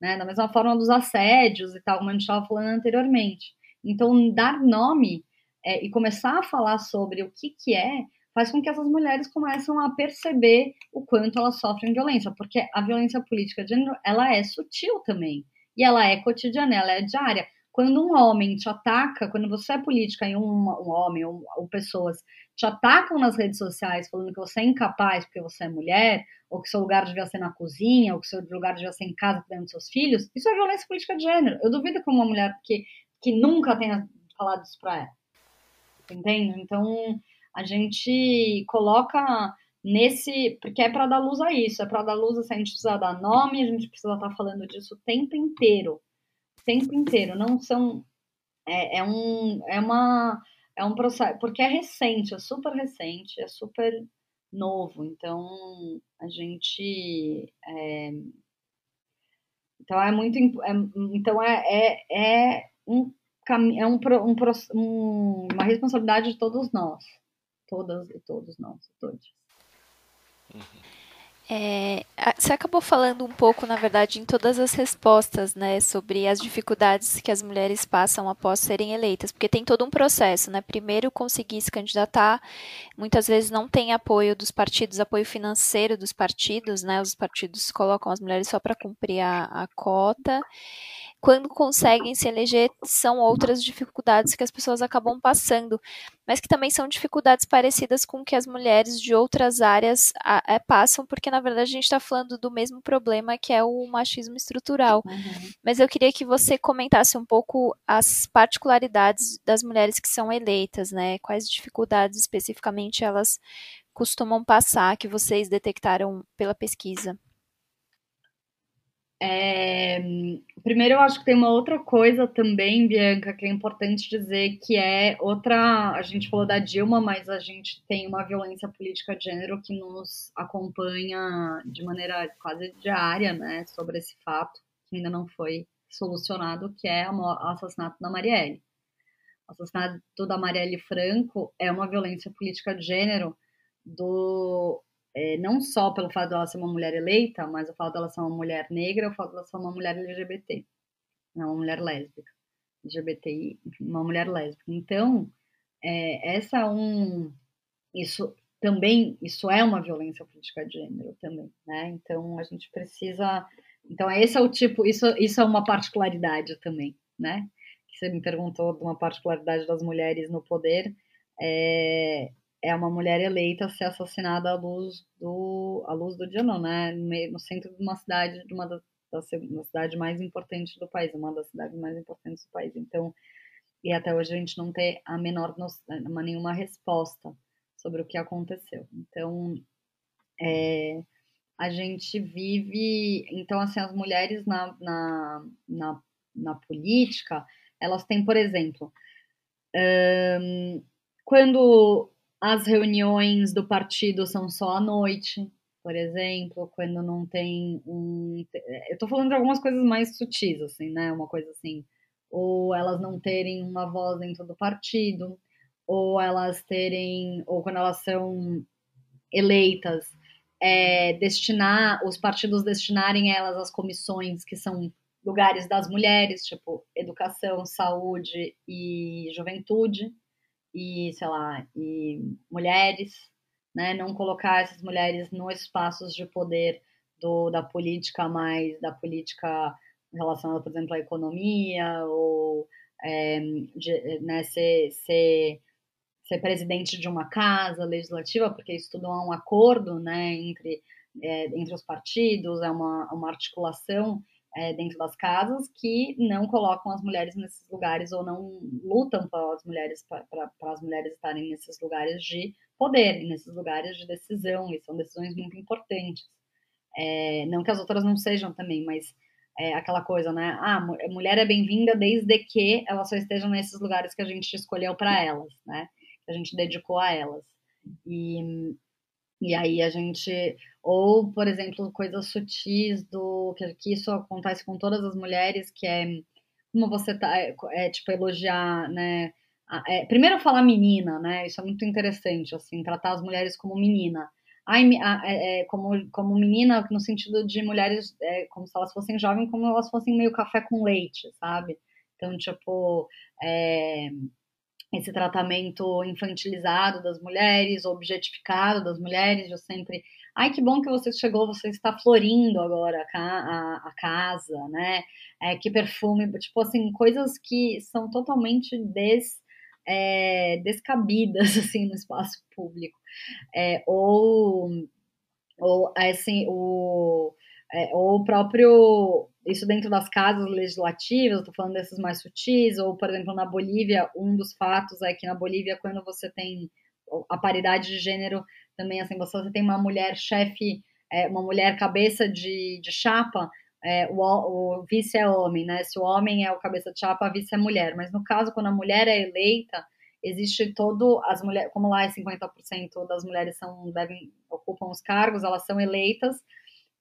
Né? Da mesma forma dos assédios e tal, como a gente estava falando anteriormente. Então, dar nome é, e começar a falar sobre o que, que é, faz com que essas mulheres comecem a perceber o quanto elas sofrem violência, porque a violência política de gênero, ela é sutil também e ela é cotidiana, ela é diária. Quando um homem te ataca, quando você é política e um, um homem ou, ou, pessoas te atacam nas redes sociais falando que você é incapaz porque você é mulher, ou que seu lugar devia ser na cozinha, ou que seu lugar devia ser em casa cuidando dos seus filhos, isso é violência política de gênero. Eu duvido que uma mulher que, que nunca tenha falado isso pra ela. Entende? Então, a gente coloca nesse. Porque é para dar luz a isso, é para dar luz a se a gente precisa dar nome, a gente precisa estar tá falando disso o tempo inteiro. O tempo inteiro. Não são. É, é, um, é uma. É um processo. Porque é recente, é super recente, é super novo. Então, a gente. É, então, é muito. É, então, é, é, é um é um, um, um, uma responsabilidade de todos nós. Todas e todos nós, todos. É, você acabou falando um pouco, na verdade, em todas as respostas, né, sobre as dificuldades que as mulheres passam após serem eleitas, porque tem todo um processo, né? Primeiro conseguir se candidatar, muitas vezes não tem apoio dos partidos, apoio financeiro dos partidos, né? Os partidos colocam as mulheres só para cumprir a, a cota quando conseguem se eleger, são outras dificuldades que as pessoas acabam passando, mas que também são dificuldades parecidas com que as mulheres de outras áreas a, é, passam, porque na verdade a gente está falando do mesmo problema que é o machismo estrutural. Uhum. Mas eu queria que você comentasse um pouco as particularidades das mulheres que são eleitas, né? Quais dificuldades especificamente elas costumam passar que vocês detectaram pela pesquisa? É, primeiro, eu acho que tem uma outra coisa também, Bianca, que é importante dizer, que é outra. A gente falou da Dilma, mas a gente tem uma violência política de gênero que nos acompanha de maneira quase diária, né, sobre esse fato, que ainda não foi solucionado, que é o assassinato da Marielle. O assassinato da Marielle Franco é uma violência política de gênero do é, não só pelo fato dela ser uma mulher eleita, mas o fato dela ser uma mulher negra, o fato dela ser uma mulher LGBT, não uma mulher lésbica, LGBTI, uma mulher lésbica. Então, é, essa é um, isso também, isso é uma violência política de gênero também, né? Então a gente precisa, então esse é o tipo, isso, isso é uma particularidade também, né? Que você me perguntou de uma particularidade das mulheres no poder. É, é uma mulher eleita ser assassinada à luz do, à luz do dia, não, né? No centro de uma cidade, de uma da, cidade mais importante do país, uma das cidades mais importantes do país. Então, e até hoje a gente não tem a menor nenhuma resposta sobre o que aconteceu. Então, é, a gente vive, então assim, as mulheres na, na, na, na política, elas têm, por exemplo, um, quando as reuniões do partido são só à noite, por exemplo, quando não tem um. Eu tô falando de algumas coisas mais sutis, assim, né? Uma coisa assim. Ou elas não terem uma voz dentro do partido, ou elas terem. Ou quando elas são eleitas, é, destinar. Os partidos destinarem elas às comissões que são lugares das mulheres, tipo educação, saúde e juventude e, sei lá, e mulheres, né? Não colocar essas mulheres nos espaços de poder do, da política mais da política relacionada, por exemplo, à economia ou é, de, né, ser, ser, ser presidente de uma casa legislativa, porque isso tudo é um acordo né, entre, é, entre os partidos, é uma, uma articulação é, dentro das casas que não colocam as mulheres nesses lugares ou não lutam para as mulheres para as mulheres estarem nesses lugares de poder, nesses lugares de decisão, e são decisões muito importantes. É, não que as outras não sejam também, mas é aquela coisa, né? Ah, mulher é bem-vinda desde que ela só esteja nesses lugares que a gente escolheu para elas, né? Que a gente dedicou a elas. E, e aí a gente, ou por exemplo, coisas sutis do que, isso acontece com todas as mulheres, que é como você tá, é, é tipo elogiar, né? É, primeiro falar menina, né? Isso é muito interessante, assim, tratar as mulheres como menina. Ai, é, é, como, como menina, no sentido de mulheres, é, como se elas fossem jovens, como elas fossem meio café com leite, sabe? Então, tipo, é, esse tratamento infantilizado das mulheres, objetificado das mulheres, eu sempre. Ai, que bom que você chegou, você está florindo agora a, a, a casa, né? É, que perfume, tipo assim, coisas que são totalmente des é, descabidas (laughs) assim no espaço público é, ou ou assim o é, ou o próprio isso dentro das casas legislativas, estou falando desses mais sutis, ou por exemplo na Bolívia, um dos fatos é que na Bolívia quando você tem a paridade de gênero também assim você tem uma mulher chefe, é, uma mulher cabeça de, de chapa, é, o, o, vice é homem, né? Se o homem é o cabeça de chapa, a vice é mulher. Mas no caso, quando a mulher é eleita, existe todo as mulheres, como lá é 50% das mulheres são devem ocupam os cargos, elas são eleitas.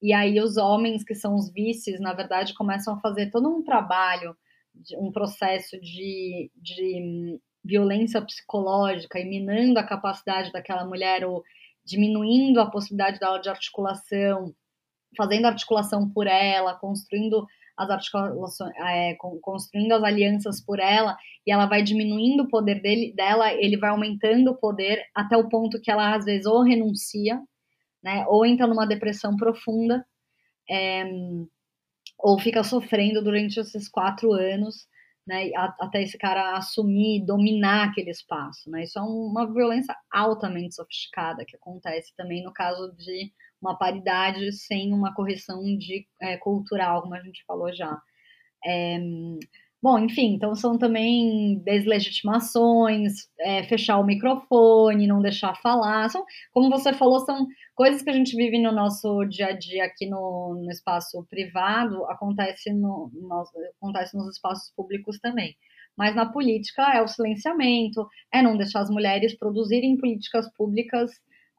E aí os homens que são os vices, na verdade, começam a fazer todo um trabalho, um processo de, de violência psicológica e minando a capacidade daquela mulher ou diminuindo a possibilidade dela de articulação, fazendo articulação por ela, construindo as articulações, é, construindo as alianças por ela, e ela vai diminuindo o poder dele, dela, ele vai aumentando o poder até o ponto que ela às vezes ou renuncia, né, ou entra numa depressão profunda, é, ou fica sofrendo durante esses quatro anos, né, até esse cara assumir, dominar aquele espaço, né, isso é uma violência altamente sofisticada que acontece também no caso de uma paridade sem uma correção de é, cultural, como a gente falou já. É, bom, enfim, então são também deslegitimações, é, fechar o microfone, não deixar falar. São, como você falou, são coisas que a gente vive no nosso dia a dia aqui no, no espaço privado, acontece, no, no, acontece nos espaços públicos também. Mas na política é o silenciamento, é não deixar as mulheres produzirem políticas públicas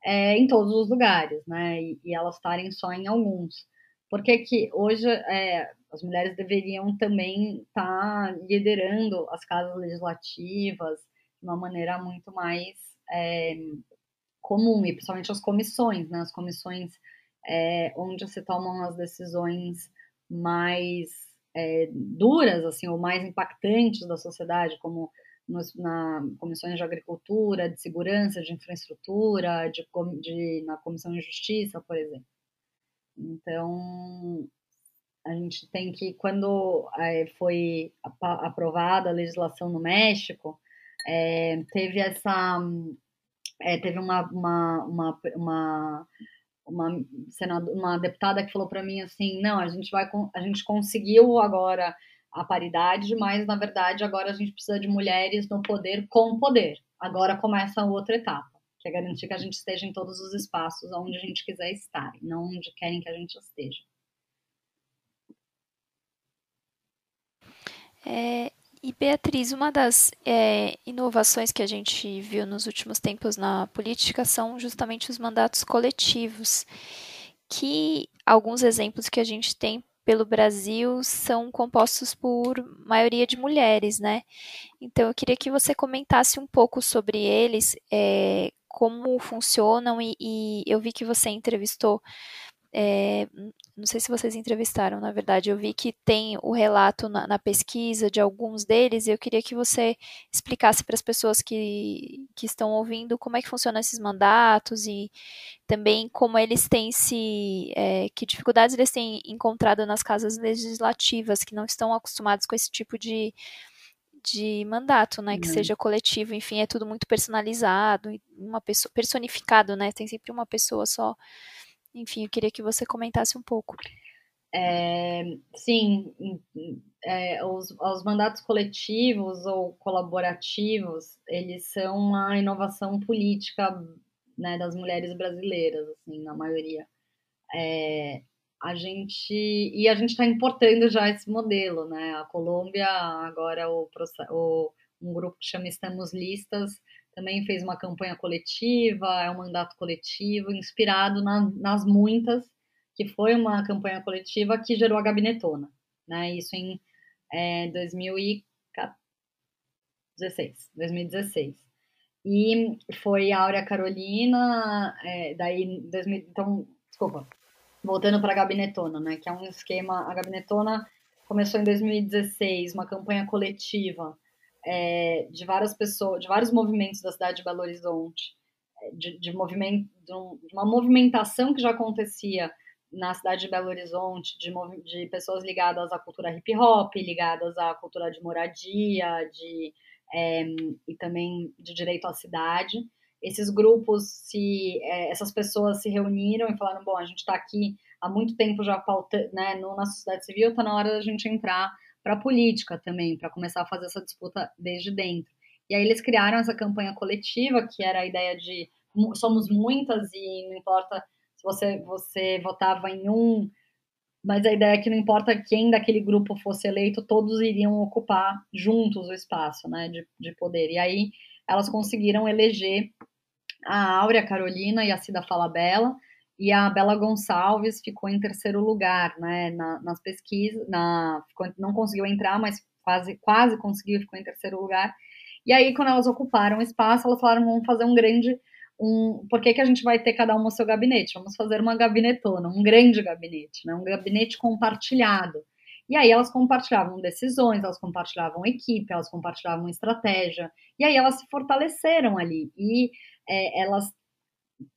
é, em todos os lugares, né? E, e elas estarem só em alguns. Porque que hoje é, as mulheres deveriam também estar tá liderando as casas legislativas de uma maneira muito mais é, comum, e principalmente as comissões, né? As comissões é, onde se tomam as decisões mais é, duras, assim, ou mais impactantes da sociedade, como nos, na comissões de agricultura, de segurança, de infraestrutura, de, de, na comissão de justiça, por exemplo. Então, a gente tem que, quando é, foi aprovada a legislação no México, é, teve essa, é, teve uma, uma, uma, uma uma, uma deputada que falou para mim assim, não, a gente vai, a gente conseguiu agora a paridade, mas na verdade agora a gente precisa de mulheres no poder com poder. Agora começa a outra etapa, que é garantir que a gente esteja em todos os espaços onde a gente quiser estar, não onde querem que a gente esteja. É, e Beatriz, uma das é, inovações que a gente viu nos últimos tempos na política são justamente os mandatos coletivos, que alguns exemplos que a gente tem pelo Brasil são compostos por maioria de mulheres, né? Então eu queria que você comentasse um pouco sobre eles, é, como funcionam, e, e, eu vi que você entrevistou é, não sei se vocês entrevistaram, na verdade, eu vi que tem o relato na, na pesquisa de alguns deles, e eu queria que você explicasse para as pessoas que, que estão ouvindo como é que funcionam esses mandatos e também como eles têm se. É, que dificuldades eles têm encontrado nas casas legislativas, que não estão acostumados com esse tipo de de mandato, né, que uhum. seja coletivo, enfim, é tudo muito personalizado, uma pessoa personificado, né, tem sempre uma pessoa só enfim, eu queria que você comentasse um pouco. É, sim, é, os, os, mandatos coletivos ou colaborativos, eles são uma inovação política né, das mulheres brasileiras, assim, na maioria. É, a gente e a gente está importando já esse modelo, né? A Colômbia agora o, o um grupo que chama Estamos Listas também fez uma campanha coletiva, é um mandato coletivo, inspirado na, nas muitas, que foi uma campanha coletiva que gerou a Gabinetona, né? Isso em é, 2016, 2016. E foi a Áurea Carolina, é, daí, 2000, então, desculpa, voltando para a Gabinetona, né? Que é um esquema, a Gabinetona começou em 2016, uma campanha coletiva é, de várias pessoas, de vários movimentos da cidade de Belo Horizonte, é, de, de, movimento, de uma movimentação que já acontecia na cidade de Belo Horizonte, de, de pessoas ligadas à cultura hip hop, ligadas à cultura de moradia, de, é, e também de direito à cidade. Esses grupos, se é, essas pessoas se reuniram e falaram: bom, a gente está aqui há muito tempo já né, no, na sociedade civil, está na hora da gente entrar para a política também, para começar a fazer essa disputa desde dentro. E aí eles criaram essa campanha coletiva, que era a ideia de somos muitas e não importa se você, você votava em um, mas a ideia é que não importa quem daquele grupo fosse eleito, todos iriam ocupar juntos o espaço né, de, de poder. E aí elas conseguiram eleger a Áurea Carolina e a Cida Falabella, e a Bela Gonçalves ficou em terceiro lugar, né, na, nas pesquisas, na, não conseguiu entrar, mas quase, quase conseguiu, ficou em terceiro lugar. E aí, quando elas ocuparam o espaço, elas falaram, vamos fazer um grande, um, por que, que a gente vai ter cada uma o seu gabinete? Vamos fazer uma gabinetona, um grande gabinete, né, um gabinete compartilhado. E aí elas compartilhavam decisões, elas compartilhavam equipe, elas compartilhavam estratégia, e aí elas se fortaleceram ali, e é, elas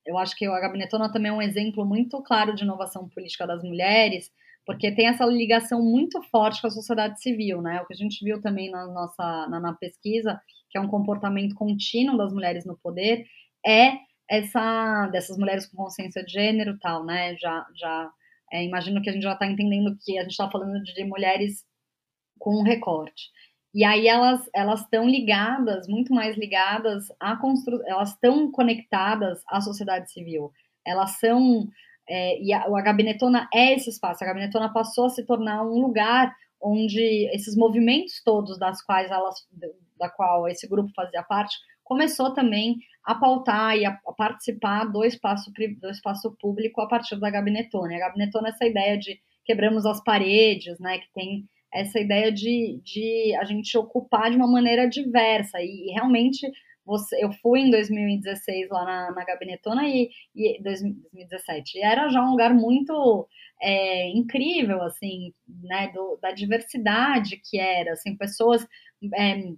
eu acho que a Gabinetona também é um exemplo muito claro de inovação política das mulheres, porque tem essa ligação muito forte com a sociedade civil, né? O que a gente viu também na nossa na, na pesquisa, que é um comportamento contínuo das mulheres no poder, é essa dessas mulheres com consciência de gênero, tal, né? Já já é, imagino que a gente já está entendendo que a gente está falando de mulheres com recorte. E aí elas elas estão ligadas, muito mais ligadas à construção, elas estão conectadas à sociedade civil. Elas são é, e a, a Gabinetona é esse espaço. A Gabinetona passou a se tornar um lugar onde esses movimentos todos das quais elas, da qual esse grupo fazia parte, começou também a pautar e a, participar do espaço, do espaço público a partir da Gabinetona. A Gabinetona é essa ideia de quebramos as paredes, né, que tem essa ideia de, de a gente ocupar de uma maneira diversa. E, e realmente você, eu fui em 2016 lá na, na Gabinetona e, e 2017 e era já um lugar muito é, incrível assim né do, da diversidade que era assim pessoas é,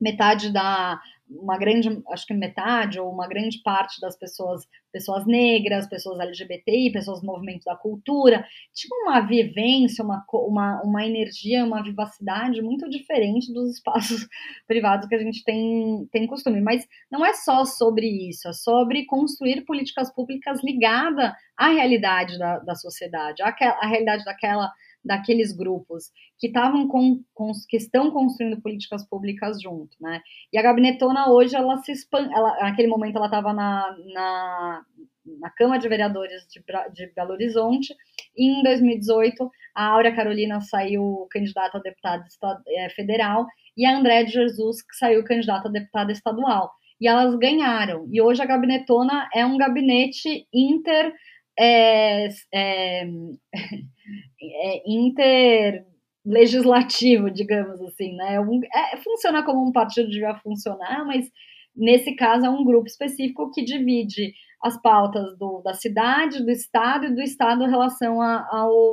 metade da uma grande, acho que metade ou uma grande parte das pessoas, pessoas negras, pessoas LGBTI, pessoas do movimento da cultura, tinha uma vivência, uma, uma, uma energia, uma vivacidade muito diferente dos espaços (laughs) privados que a gente tem, tem costume. Mas não é só sobre isso, é sobre construir políticas públicas ligadas à realidade da, da sociedade, à, à realidade daquela daqueles grupos que estavam com, com, que estão construindo políticas públicas junto, né? E a gabinetona hoje ela se expande, ela, naquele momento ela estava na, na, na Câmara de Vereadores de, de Belo Horizonte e em 2018 a Áurea Carolina saiu candidata a deputada é, federal e a André de Jesus que saiu candidata a deputada estadual e elas ganharam. E hoje a gabinetona é um gabinete inter é, é, (laughs) é, interlegislativo, digamos assim, né? É um, é, funciona como um partido devia funcionar, mas nesse caso é um grupo específico que divide as pautas do, da cidade, do Estado e do Estado em relação a, ao,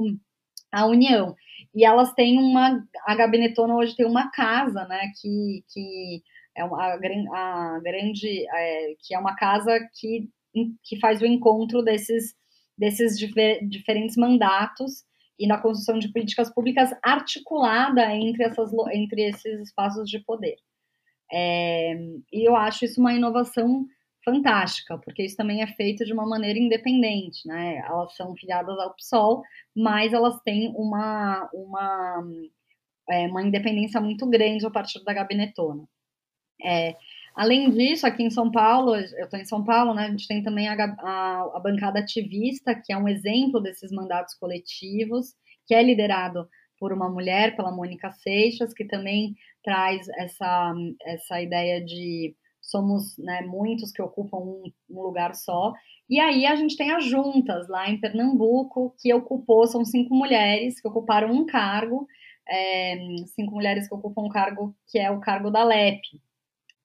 à União. E elas têm uma. A gabinetona hoje tem uma casa, né? Que, que é uma, a, a grande. É, que é uma casa que, que faz o encontro desses, desses difer, diferentes mandatos e na construção de políticas públicas articulada entre, essas, entre esses espaços de poder. É, e eu acho isso uma inovação fantástica, porque isso também é feito de uma maneira independente, né? Elas são filiadas ao PSOL, mas elas têm uma, uma, é, uma independência muito grande a partir da gabinetona. É, além disso, aqui em São Paulo, eu estou em São Paulo, né? A gente tem também a, a, a bancada ativista, que é um exemplo desses mandatos coletivos, que é liderado por uma mulher, pela Mônica Seixas, que também traz essa, essa ideia de somos né, muitos que ocupam um, um, lugar só. E aí a gente tem as juntas lá em Pernambuco, que ocupou, são cinco mulheres que ocuparam um cargo, é, cinco mulheres que ocupam um cargo que é o cargo da LEP.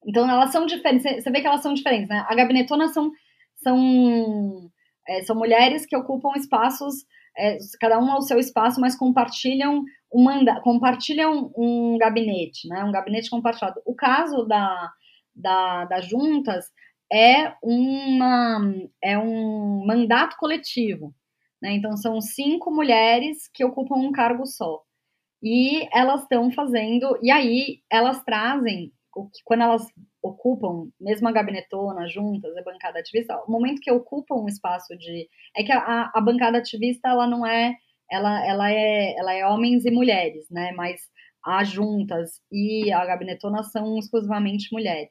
Então elas são diferentes, você vê que elas são diferentes, né? A gabinetona são, são, é, são mulheres que ocupam espaços, é, cada uma ao seu espaço, mas compartilham um manda compartilham um gabinete, né? Um gabinete compartilhado. O caso da da, das juntas é, uma, é um mandato coletivo. Né? Então, são cinco mulheres que ocupam um cargo só. E elas estão fazendo. E aí, elas trazem, quando elas ocupam, mesmo a gabinetona, juntas, a bancada ativista, o momento que ocupam um espaço de. É que a, a bancada ativista, ela não é. Ela, ela, é, ela é homens e mulheres, né? Mas as juntas e a gabinetona são exclusivamente mulheres.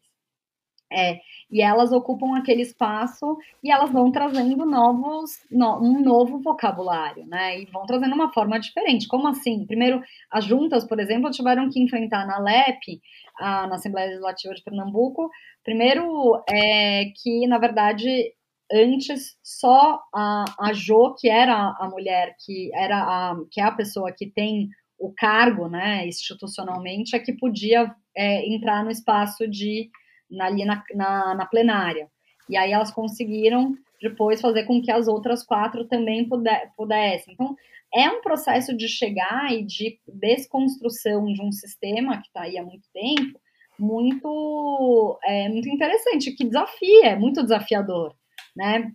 É, e elas ocupam aquele espaço e elas vão trazendo novos, no, um novo vocabulário, né? E vão trazendo uma forma diferente. Como assim? Primeiro, as juntas, por exemplo, tiveram que enfrentar na LEP, a, na Assembleia Legislativa de Pernambuco, primeiro é que, na verdade, antes só a, a Jo, que era a mulher, que era a, que é a pessoa que tem o cargo, né, institucionalmente, é que podia é, entrar no espaço de ali na, na, na plenária. E aí elas conseguiram depois fazer com que as outras quatro também pudessem. Então, é um processo de chegar e de desconstrução de um sistema que está aí há muito tempo, muito, é, muito interessante, que desafia, é muito desafiador, né?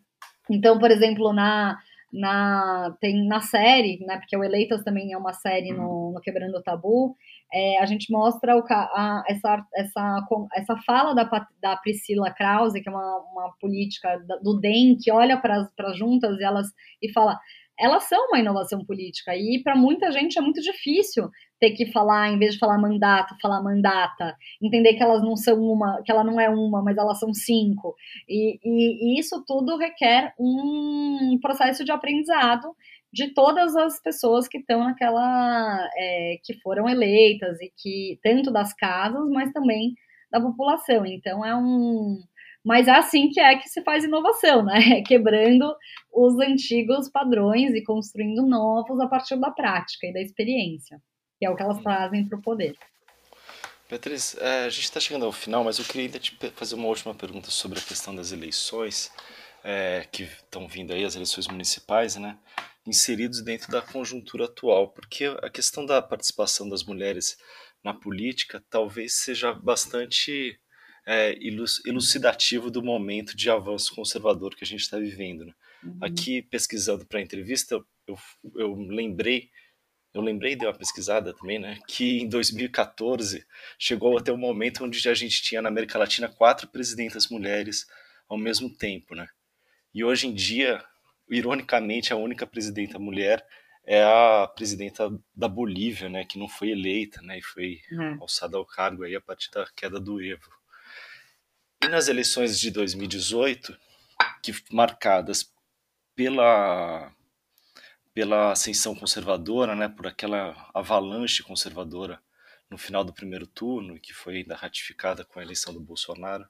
Então, por exemplo, na, na, tem na série, né, porque o Eleitas também é uma série no, no Quebrando o Tabu, é, a gente mostra o, a, essa, essa, essa fala da, da Priscila Krause, que é uma, uma política do DEM, que olha para as juntas e, elas, e fala elas são uma inovação política e para muita gente é muito difícil ter que falar, em vez de falar mandato, falar mandata, entender que elas não são uma, que ela não é uma, mas elas são cinco. E, e, e isso tudo requer um processo de aprendizado de todas as pessoas que estão naquela, é, que foram eleitas e que, tanto das casas, mas também da população. Então é um. Mas é assim que é que se faz inovação, né? (laughs) Quebrando os antigos padrões e construindo novos a partir da prática e da experiência, que é o que elas trazem para o poder. Beatriz, é, a gente está chegando ao final, mas eu queria ainda te fazer uma última pergunta sobre a questão das eleições, é, que estão vindo aí, as eleições municipais, né? Inseridos dentro da conjuntura atual, porque a questão da participação das mulheres na política talvez seja bastante é, elucidativo do momento de avanço conservador que a gente está vivendo. Né? Uhum. Aqui, pesquisando para a entrevista, eu, eu lembrei, eu lembrei, de uma pesquisada também, né, que em 2014 chegou até o momento onde a gente tinha na América Latina quatro presidentas mulheres ao mesmo tempo, né? E hoje em dia ironicamente, a única presidenta mulher é a presidenta da Bolívia, né, que não foi eleita, né, e foi uhum. alçada ao cargo aí a partir da queda do Evo. E nas eleições de 2018, que marcadas pela pela ascensão conservadora, né, por aquela avalanche conservadora no final do primeiro turno, que foi ainda ratificada com a eleição do Bolsonaro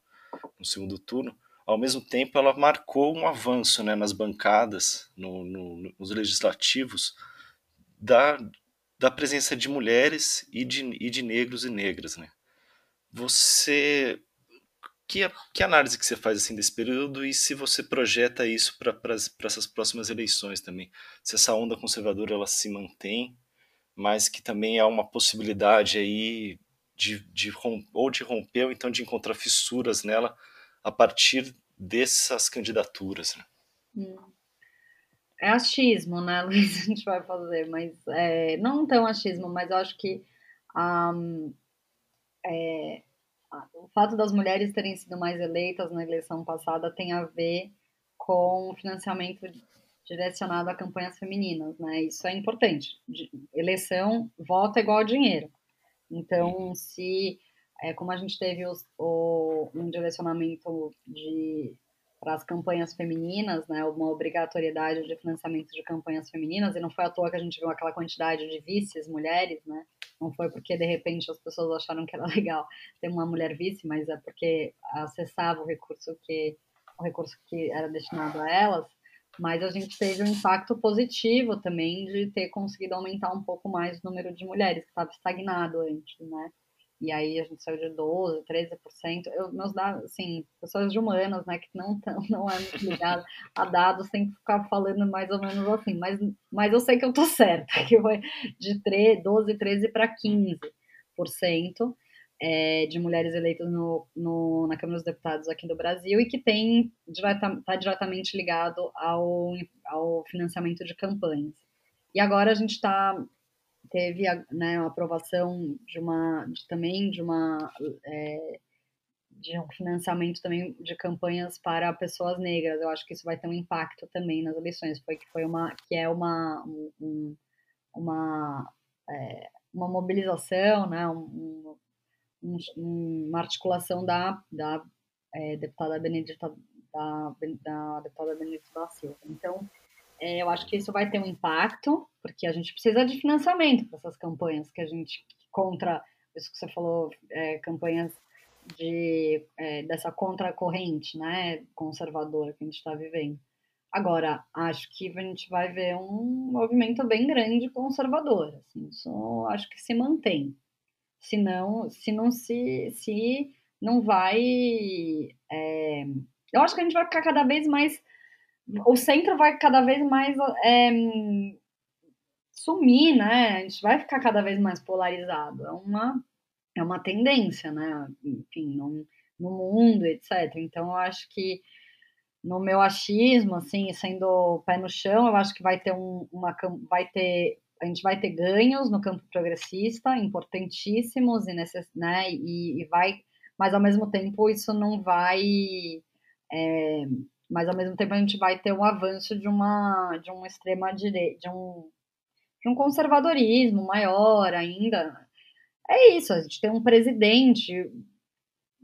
no segundo turno, ao mesmo tempo ela marcou um avanço né, nas bancadas, no, no, nos legislativos, da, da presença de mulheres e de, e de negros e negras. Né? Você. que, que análise que você faz assim desse período e se você projeta isso para essas próximas eleições também? Se essa onda conservadora ela se mantém, mas que também há uma possibilidade aí de, de ou de romper ou então de encontrar fissuras nela a partir dessas candidaturas. Né? Hum. É achismo, né, (laughs) Luiz? A gente vai fazer, mas é, não tão achismo, mas eu acho que um, é, o fato das mulheres terem sido mais eleitas na eleição passada tem a ver com financiamento direcionado a campanhas femininas, né? Isso é importante. Eleição, voto é igual a dinheiro. Então, se, é, como a gente teve os, o, um direcionamento de para as campanhas femininas, né, uma obrigatoriedade de financiamento de campanhas femininas, e não foi à toa que a gente viu aquela quantidade de vices mulheres, né, não foi porque de repente as pessoas acharam que era (laughs) legal ter uma mulher vice, mas é porque acessava o recurso que o recurso que era destinado a elas, mas a gente teve um impacto positivo também de ter conseguido aumentar um pouco mais o número de mulheres que estava estagnado antes, né? E aí a gente saiu de 12%, 13%. Eu, meus dados, assim, pessoas de humanas, né, que não, tão, (laughs) não é muito ligado a dados, tem que ficar falando mais ou menos assim. Mas, mas eu sei que eu tô certa, (laughs) que foi de 3, 12, 13 para 15% é, de mulheres eleitas no, no, na Câmara dos Deputados aqui do Brasil e que tem está tá diretamente ligado ao, ao financiamento de campanhas. E agora a gente está teve a, né, a aprovação de uma de, também de uma é, de um financiamento também de campanhas para pessoas negras. Eu acho que isso vai ter um impacto também nas eleições. Foi que foi uma que é uma um, uma é, uma mobilização, né, um, um, uma articulação da, da é, deputada Benedita da, da deputada Benedita da Silva. Então é, eu acho que isso vai ter um impacto, porque a gente precisa de financiamento para essas campanhas que a gente contra isso que você falou, é, campanhas de é, dessa contracorrente, né, conservadora que a gente está vivendo. Agora, acho que a gente vai ver um movimento bem grande conservador, assim, isso acho que se mantém. Se não, se não se, se não vai, é, eu acho que a gente vai ficar cada vez mais o centro vai cada vez mais é, sumir, né? A gente vai ficar cada vez mais polarizado. É uma, é uma tendência, né? Enfim, no, no mundo, etc. Então, eu acho que no meu achismo, assim, sendo pé no chão, eu acho que vai ter um, uma vai ter a gente vai ter ganhos no campo progressista importantíssimos e necess, né, e, e vai, mas ao mesmo tempo isso não vai é, mas ao mesmo tempo a gente vai ter um avanço de uma de uma extrema direita, de um de um conservadorismo maior ainda. É isso, a gente tem um presidente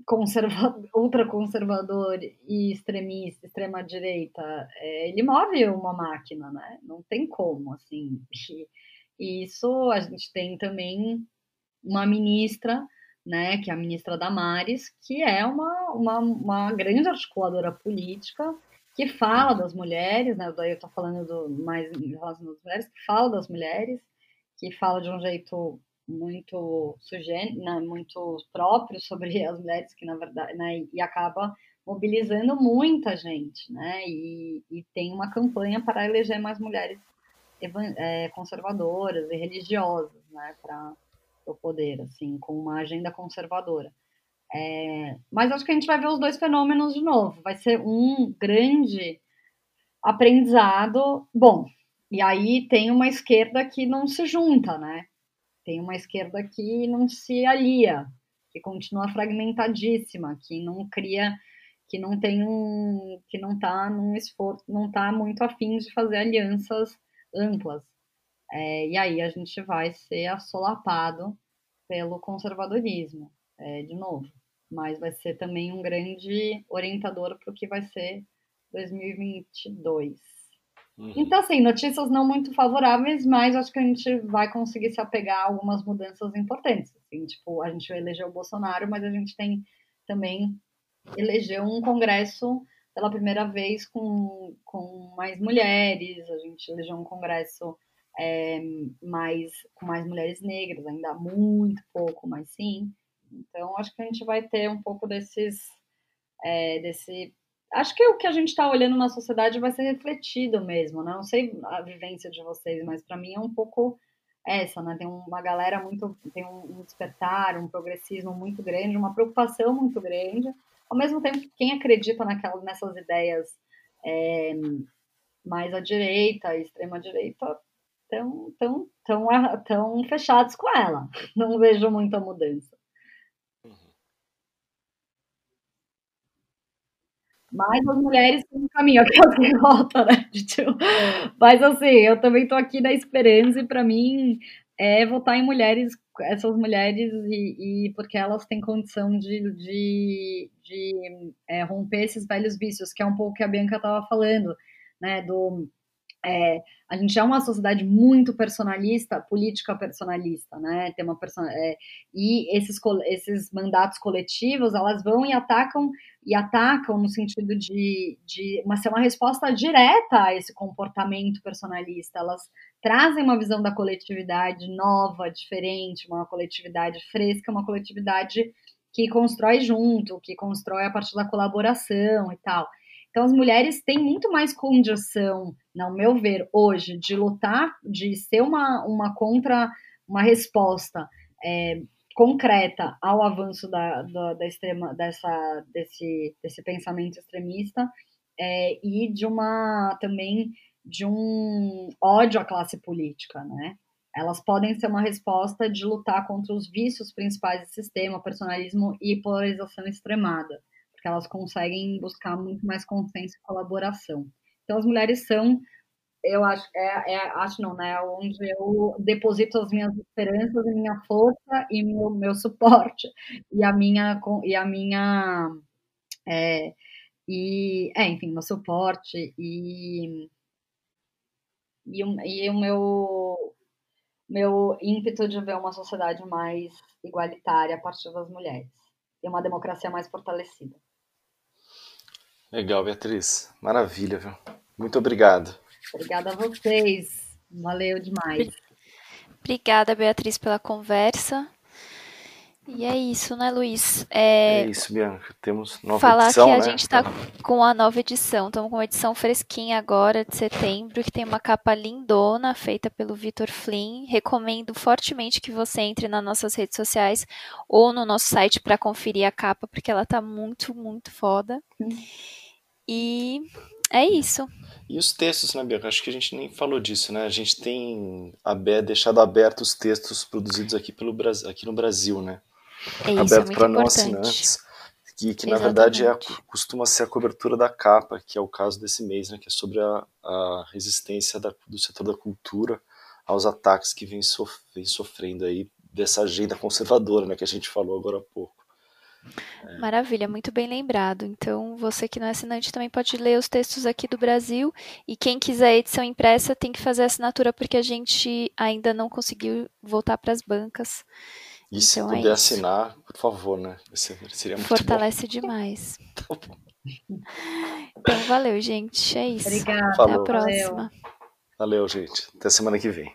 conserva (laughs) ultraconservador e extremista, extrema direita, é, ele move uma máquina, né? Não tem como, assim. E isso a gente tem também uma ministra né, que é a ministra Damares, que é uma, uma, uma grande articuladora política que fala das mulheres, né, daí eu estou falando do, mais em relação às mulheres, que fala das mulheres, que fala de um jeito muito sugênito, né, muito próprio sobre as mulheres, que na verdade, né, e acaba mobilizando muita gente, né, e, e tem uma campanha para eleger mais mulheres é, conservadoras e religiosas, né, para o poder, assim, com uma agenda conservadora. É, mas acho que a gente vai ver os dois fenômenos de novo. Vai ser um grande aprendizado. Bom, e aí tem uma esquerda que não se junta, né? Tem uma esquerda que não se alia, que continua fragmentadíssima, que não cria, que não tem um, que não está num esforço, não está muito afim de fazer alianças amplas. É, e aí a gente vai ser assolapado pelo conservadorismo, é, de novo. Mas vai ser também um grande orientador para o que vai ser 2022. Uhum. Então, assim, notícias não muito favoráveis, mas acho que a gente vai conseguir se apegar a algumas mudanças importantes. Assim, tipo, a gente elegeu o Bolsonaro, mas a gente tem também elegeu um Congresso pela primeira vez com, com mais mulheres, a gente elegeu um Congresso é, mais, com mais mulheres negras, ainda muito pouco, mas sim. Então, acho que a gente vai ter um pouco desses, é, desse. Acho que o que a gente está olhando na sociedade vai ser refletido mesmo, né? Não sei a vivência de vocês, mas para mim é um pouco essa, né? Tem uma galera muito, tem um despertar, um progressismo muito grande, uma preocupação muito grande. Ao mesmo tempo, quem acredita naquelas, nessas ideias é, mais à direita, extrema direita, estão tão, tão, tão fechados com ela. Não vejo muita mudança. Mas as mulheres têm um caminho, (laughs) aquelas que volta, né? Tipo, mas assim, eu também tô aqui na esperança e para mim é votar em mulheres, essas mulheres, e, e porque elas têm condição de, de, de é, romper esses velhos vícios, que é um pouco que a Bianca estava falando, né? Do é, a gente é uma sociedade muito personalista, política personalista, né? Tem uma person... É, e esses, esses mandatos coletivos, elas vão e atacam e atacam no sentido de, de uma, ser uma resposta direta a esse comportamento personalista. Elas trazem uma visão da coletividade nova, diferente, uma coletividade fresca, uma coletividade que constrói junto, que constrói a partir da colaboração e tal. Então, as mulheres têm muito mais condição, no meu ver, hoje, de lutar, de ser uma, uma contra, uma resposta é, concreta ao avanço da, da, da, extrema, dessa, desse, desse pensamento extremista é, e de uma também de um ódio à classe política, né? Elas podem ser uma resposta de lutar contra os vícios principais do sistema, personalismo e polarização extremada porque elas conseguem buscar muito mais consenso e colaboração. Então, as mulheres são, eu acho, é, é, acho não, né, onde eu deposito as minhas esperanças, a minha força e meu, meu suporte (laughs) e a minha e a minha é, e é, enfim, meu suporte e e, e o meu meu ímpeto de ver uma sociedade mais igualitária a partir das mulheres e uma democracia mais fortalecida. Legal, Beatriz. Maravilha, viu? Muito obrigado. Obrigada a vocês. Valeu demais. Obrigada, Beatriz, pela conversa. E é isso, né, Luiz? É, é isso, Bianca. Temos nova falar edição, que a né? gente está com a nova edição. Estamos com uma edição fresquinha agora, de setembro, que tem uma capa lindona, feita pelo Vitor Flynn. Recomendo fortemente que você entre nas nossas redes sociais ou no nosso site para conferir a capa, porque ela tá muito, muito foda. Hum. E é isso. E os textos, né, Bianca? Acho que a gente nem falou disso, né? A gente tem deixado aberto os textos produzidos aqui, pelo, aqui no Brasil, né? É isso, aberto é para não assinantes. Que, que na verdade é, costuma ser a cobertura da capa, que é o caso desse mês, né, que é sobre a, a resistência da, do setor da cultura aos ataques que vem, sof vem sofrendo aí dessa agenda conservadora, né, que a gente falou agora há pouco. É. Maravilha, muito bem lembrado. Então, você que não é assinante também pode ler os textos aqui do Brasil. E quem quiser edição impressa tem que fazer assinatura, porque a gente ainda não conseguiu voltar para as bancas. E então, se é puder é assinar, por favor, né? Seria muito Fortalece bom. (laughs) demais. tá então, valeu, gente. É isso. Obrigada. Até a próxima. Valeu. valeu, gente. Até semana que vem.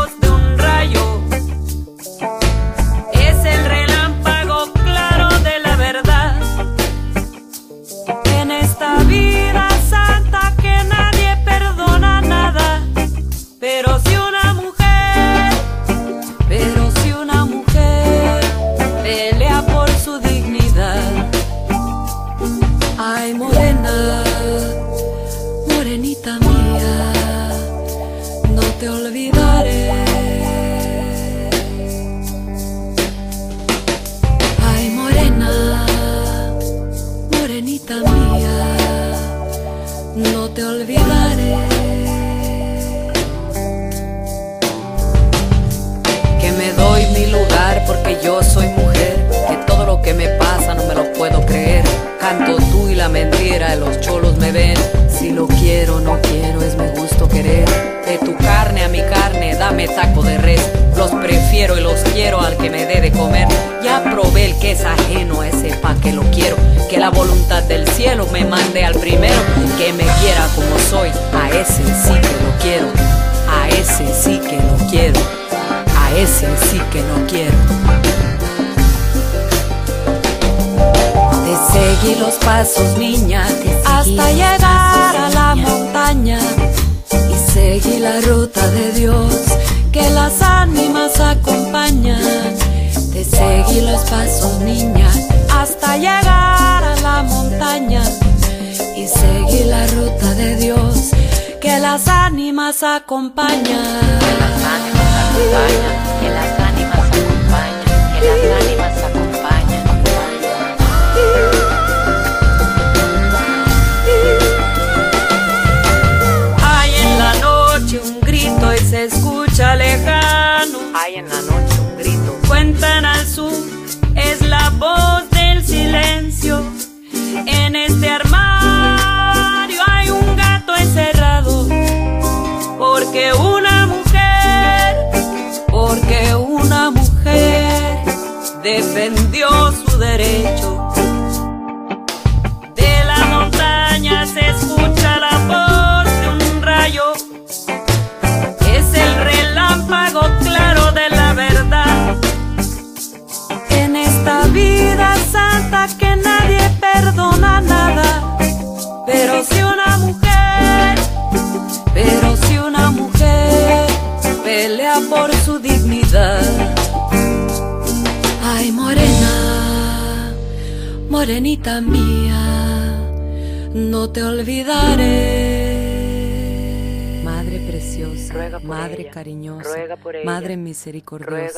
misericordioso.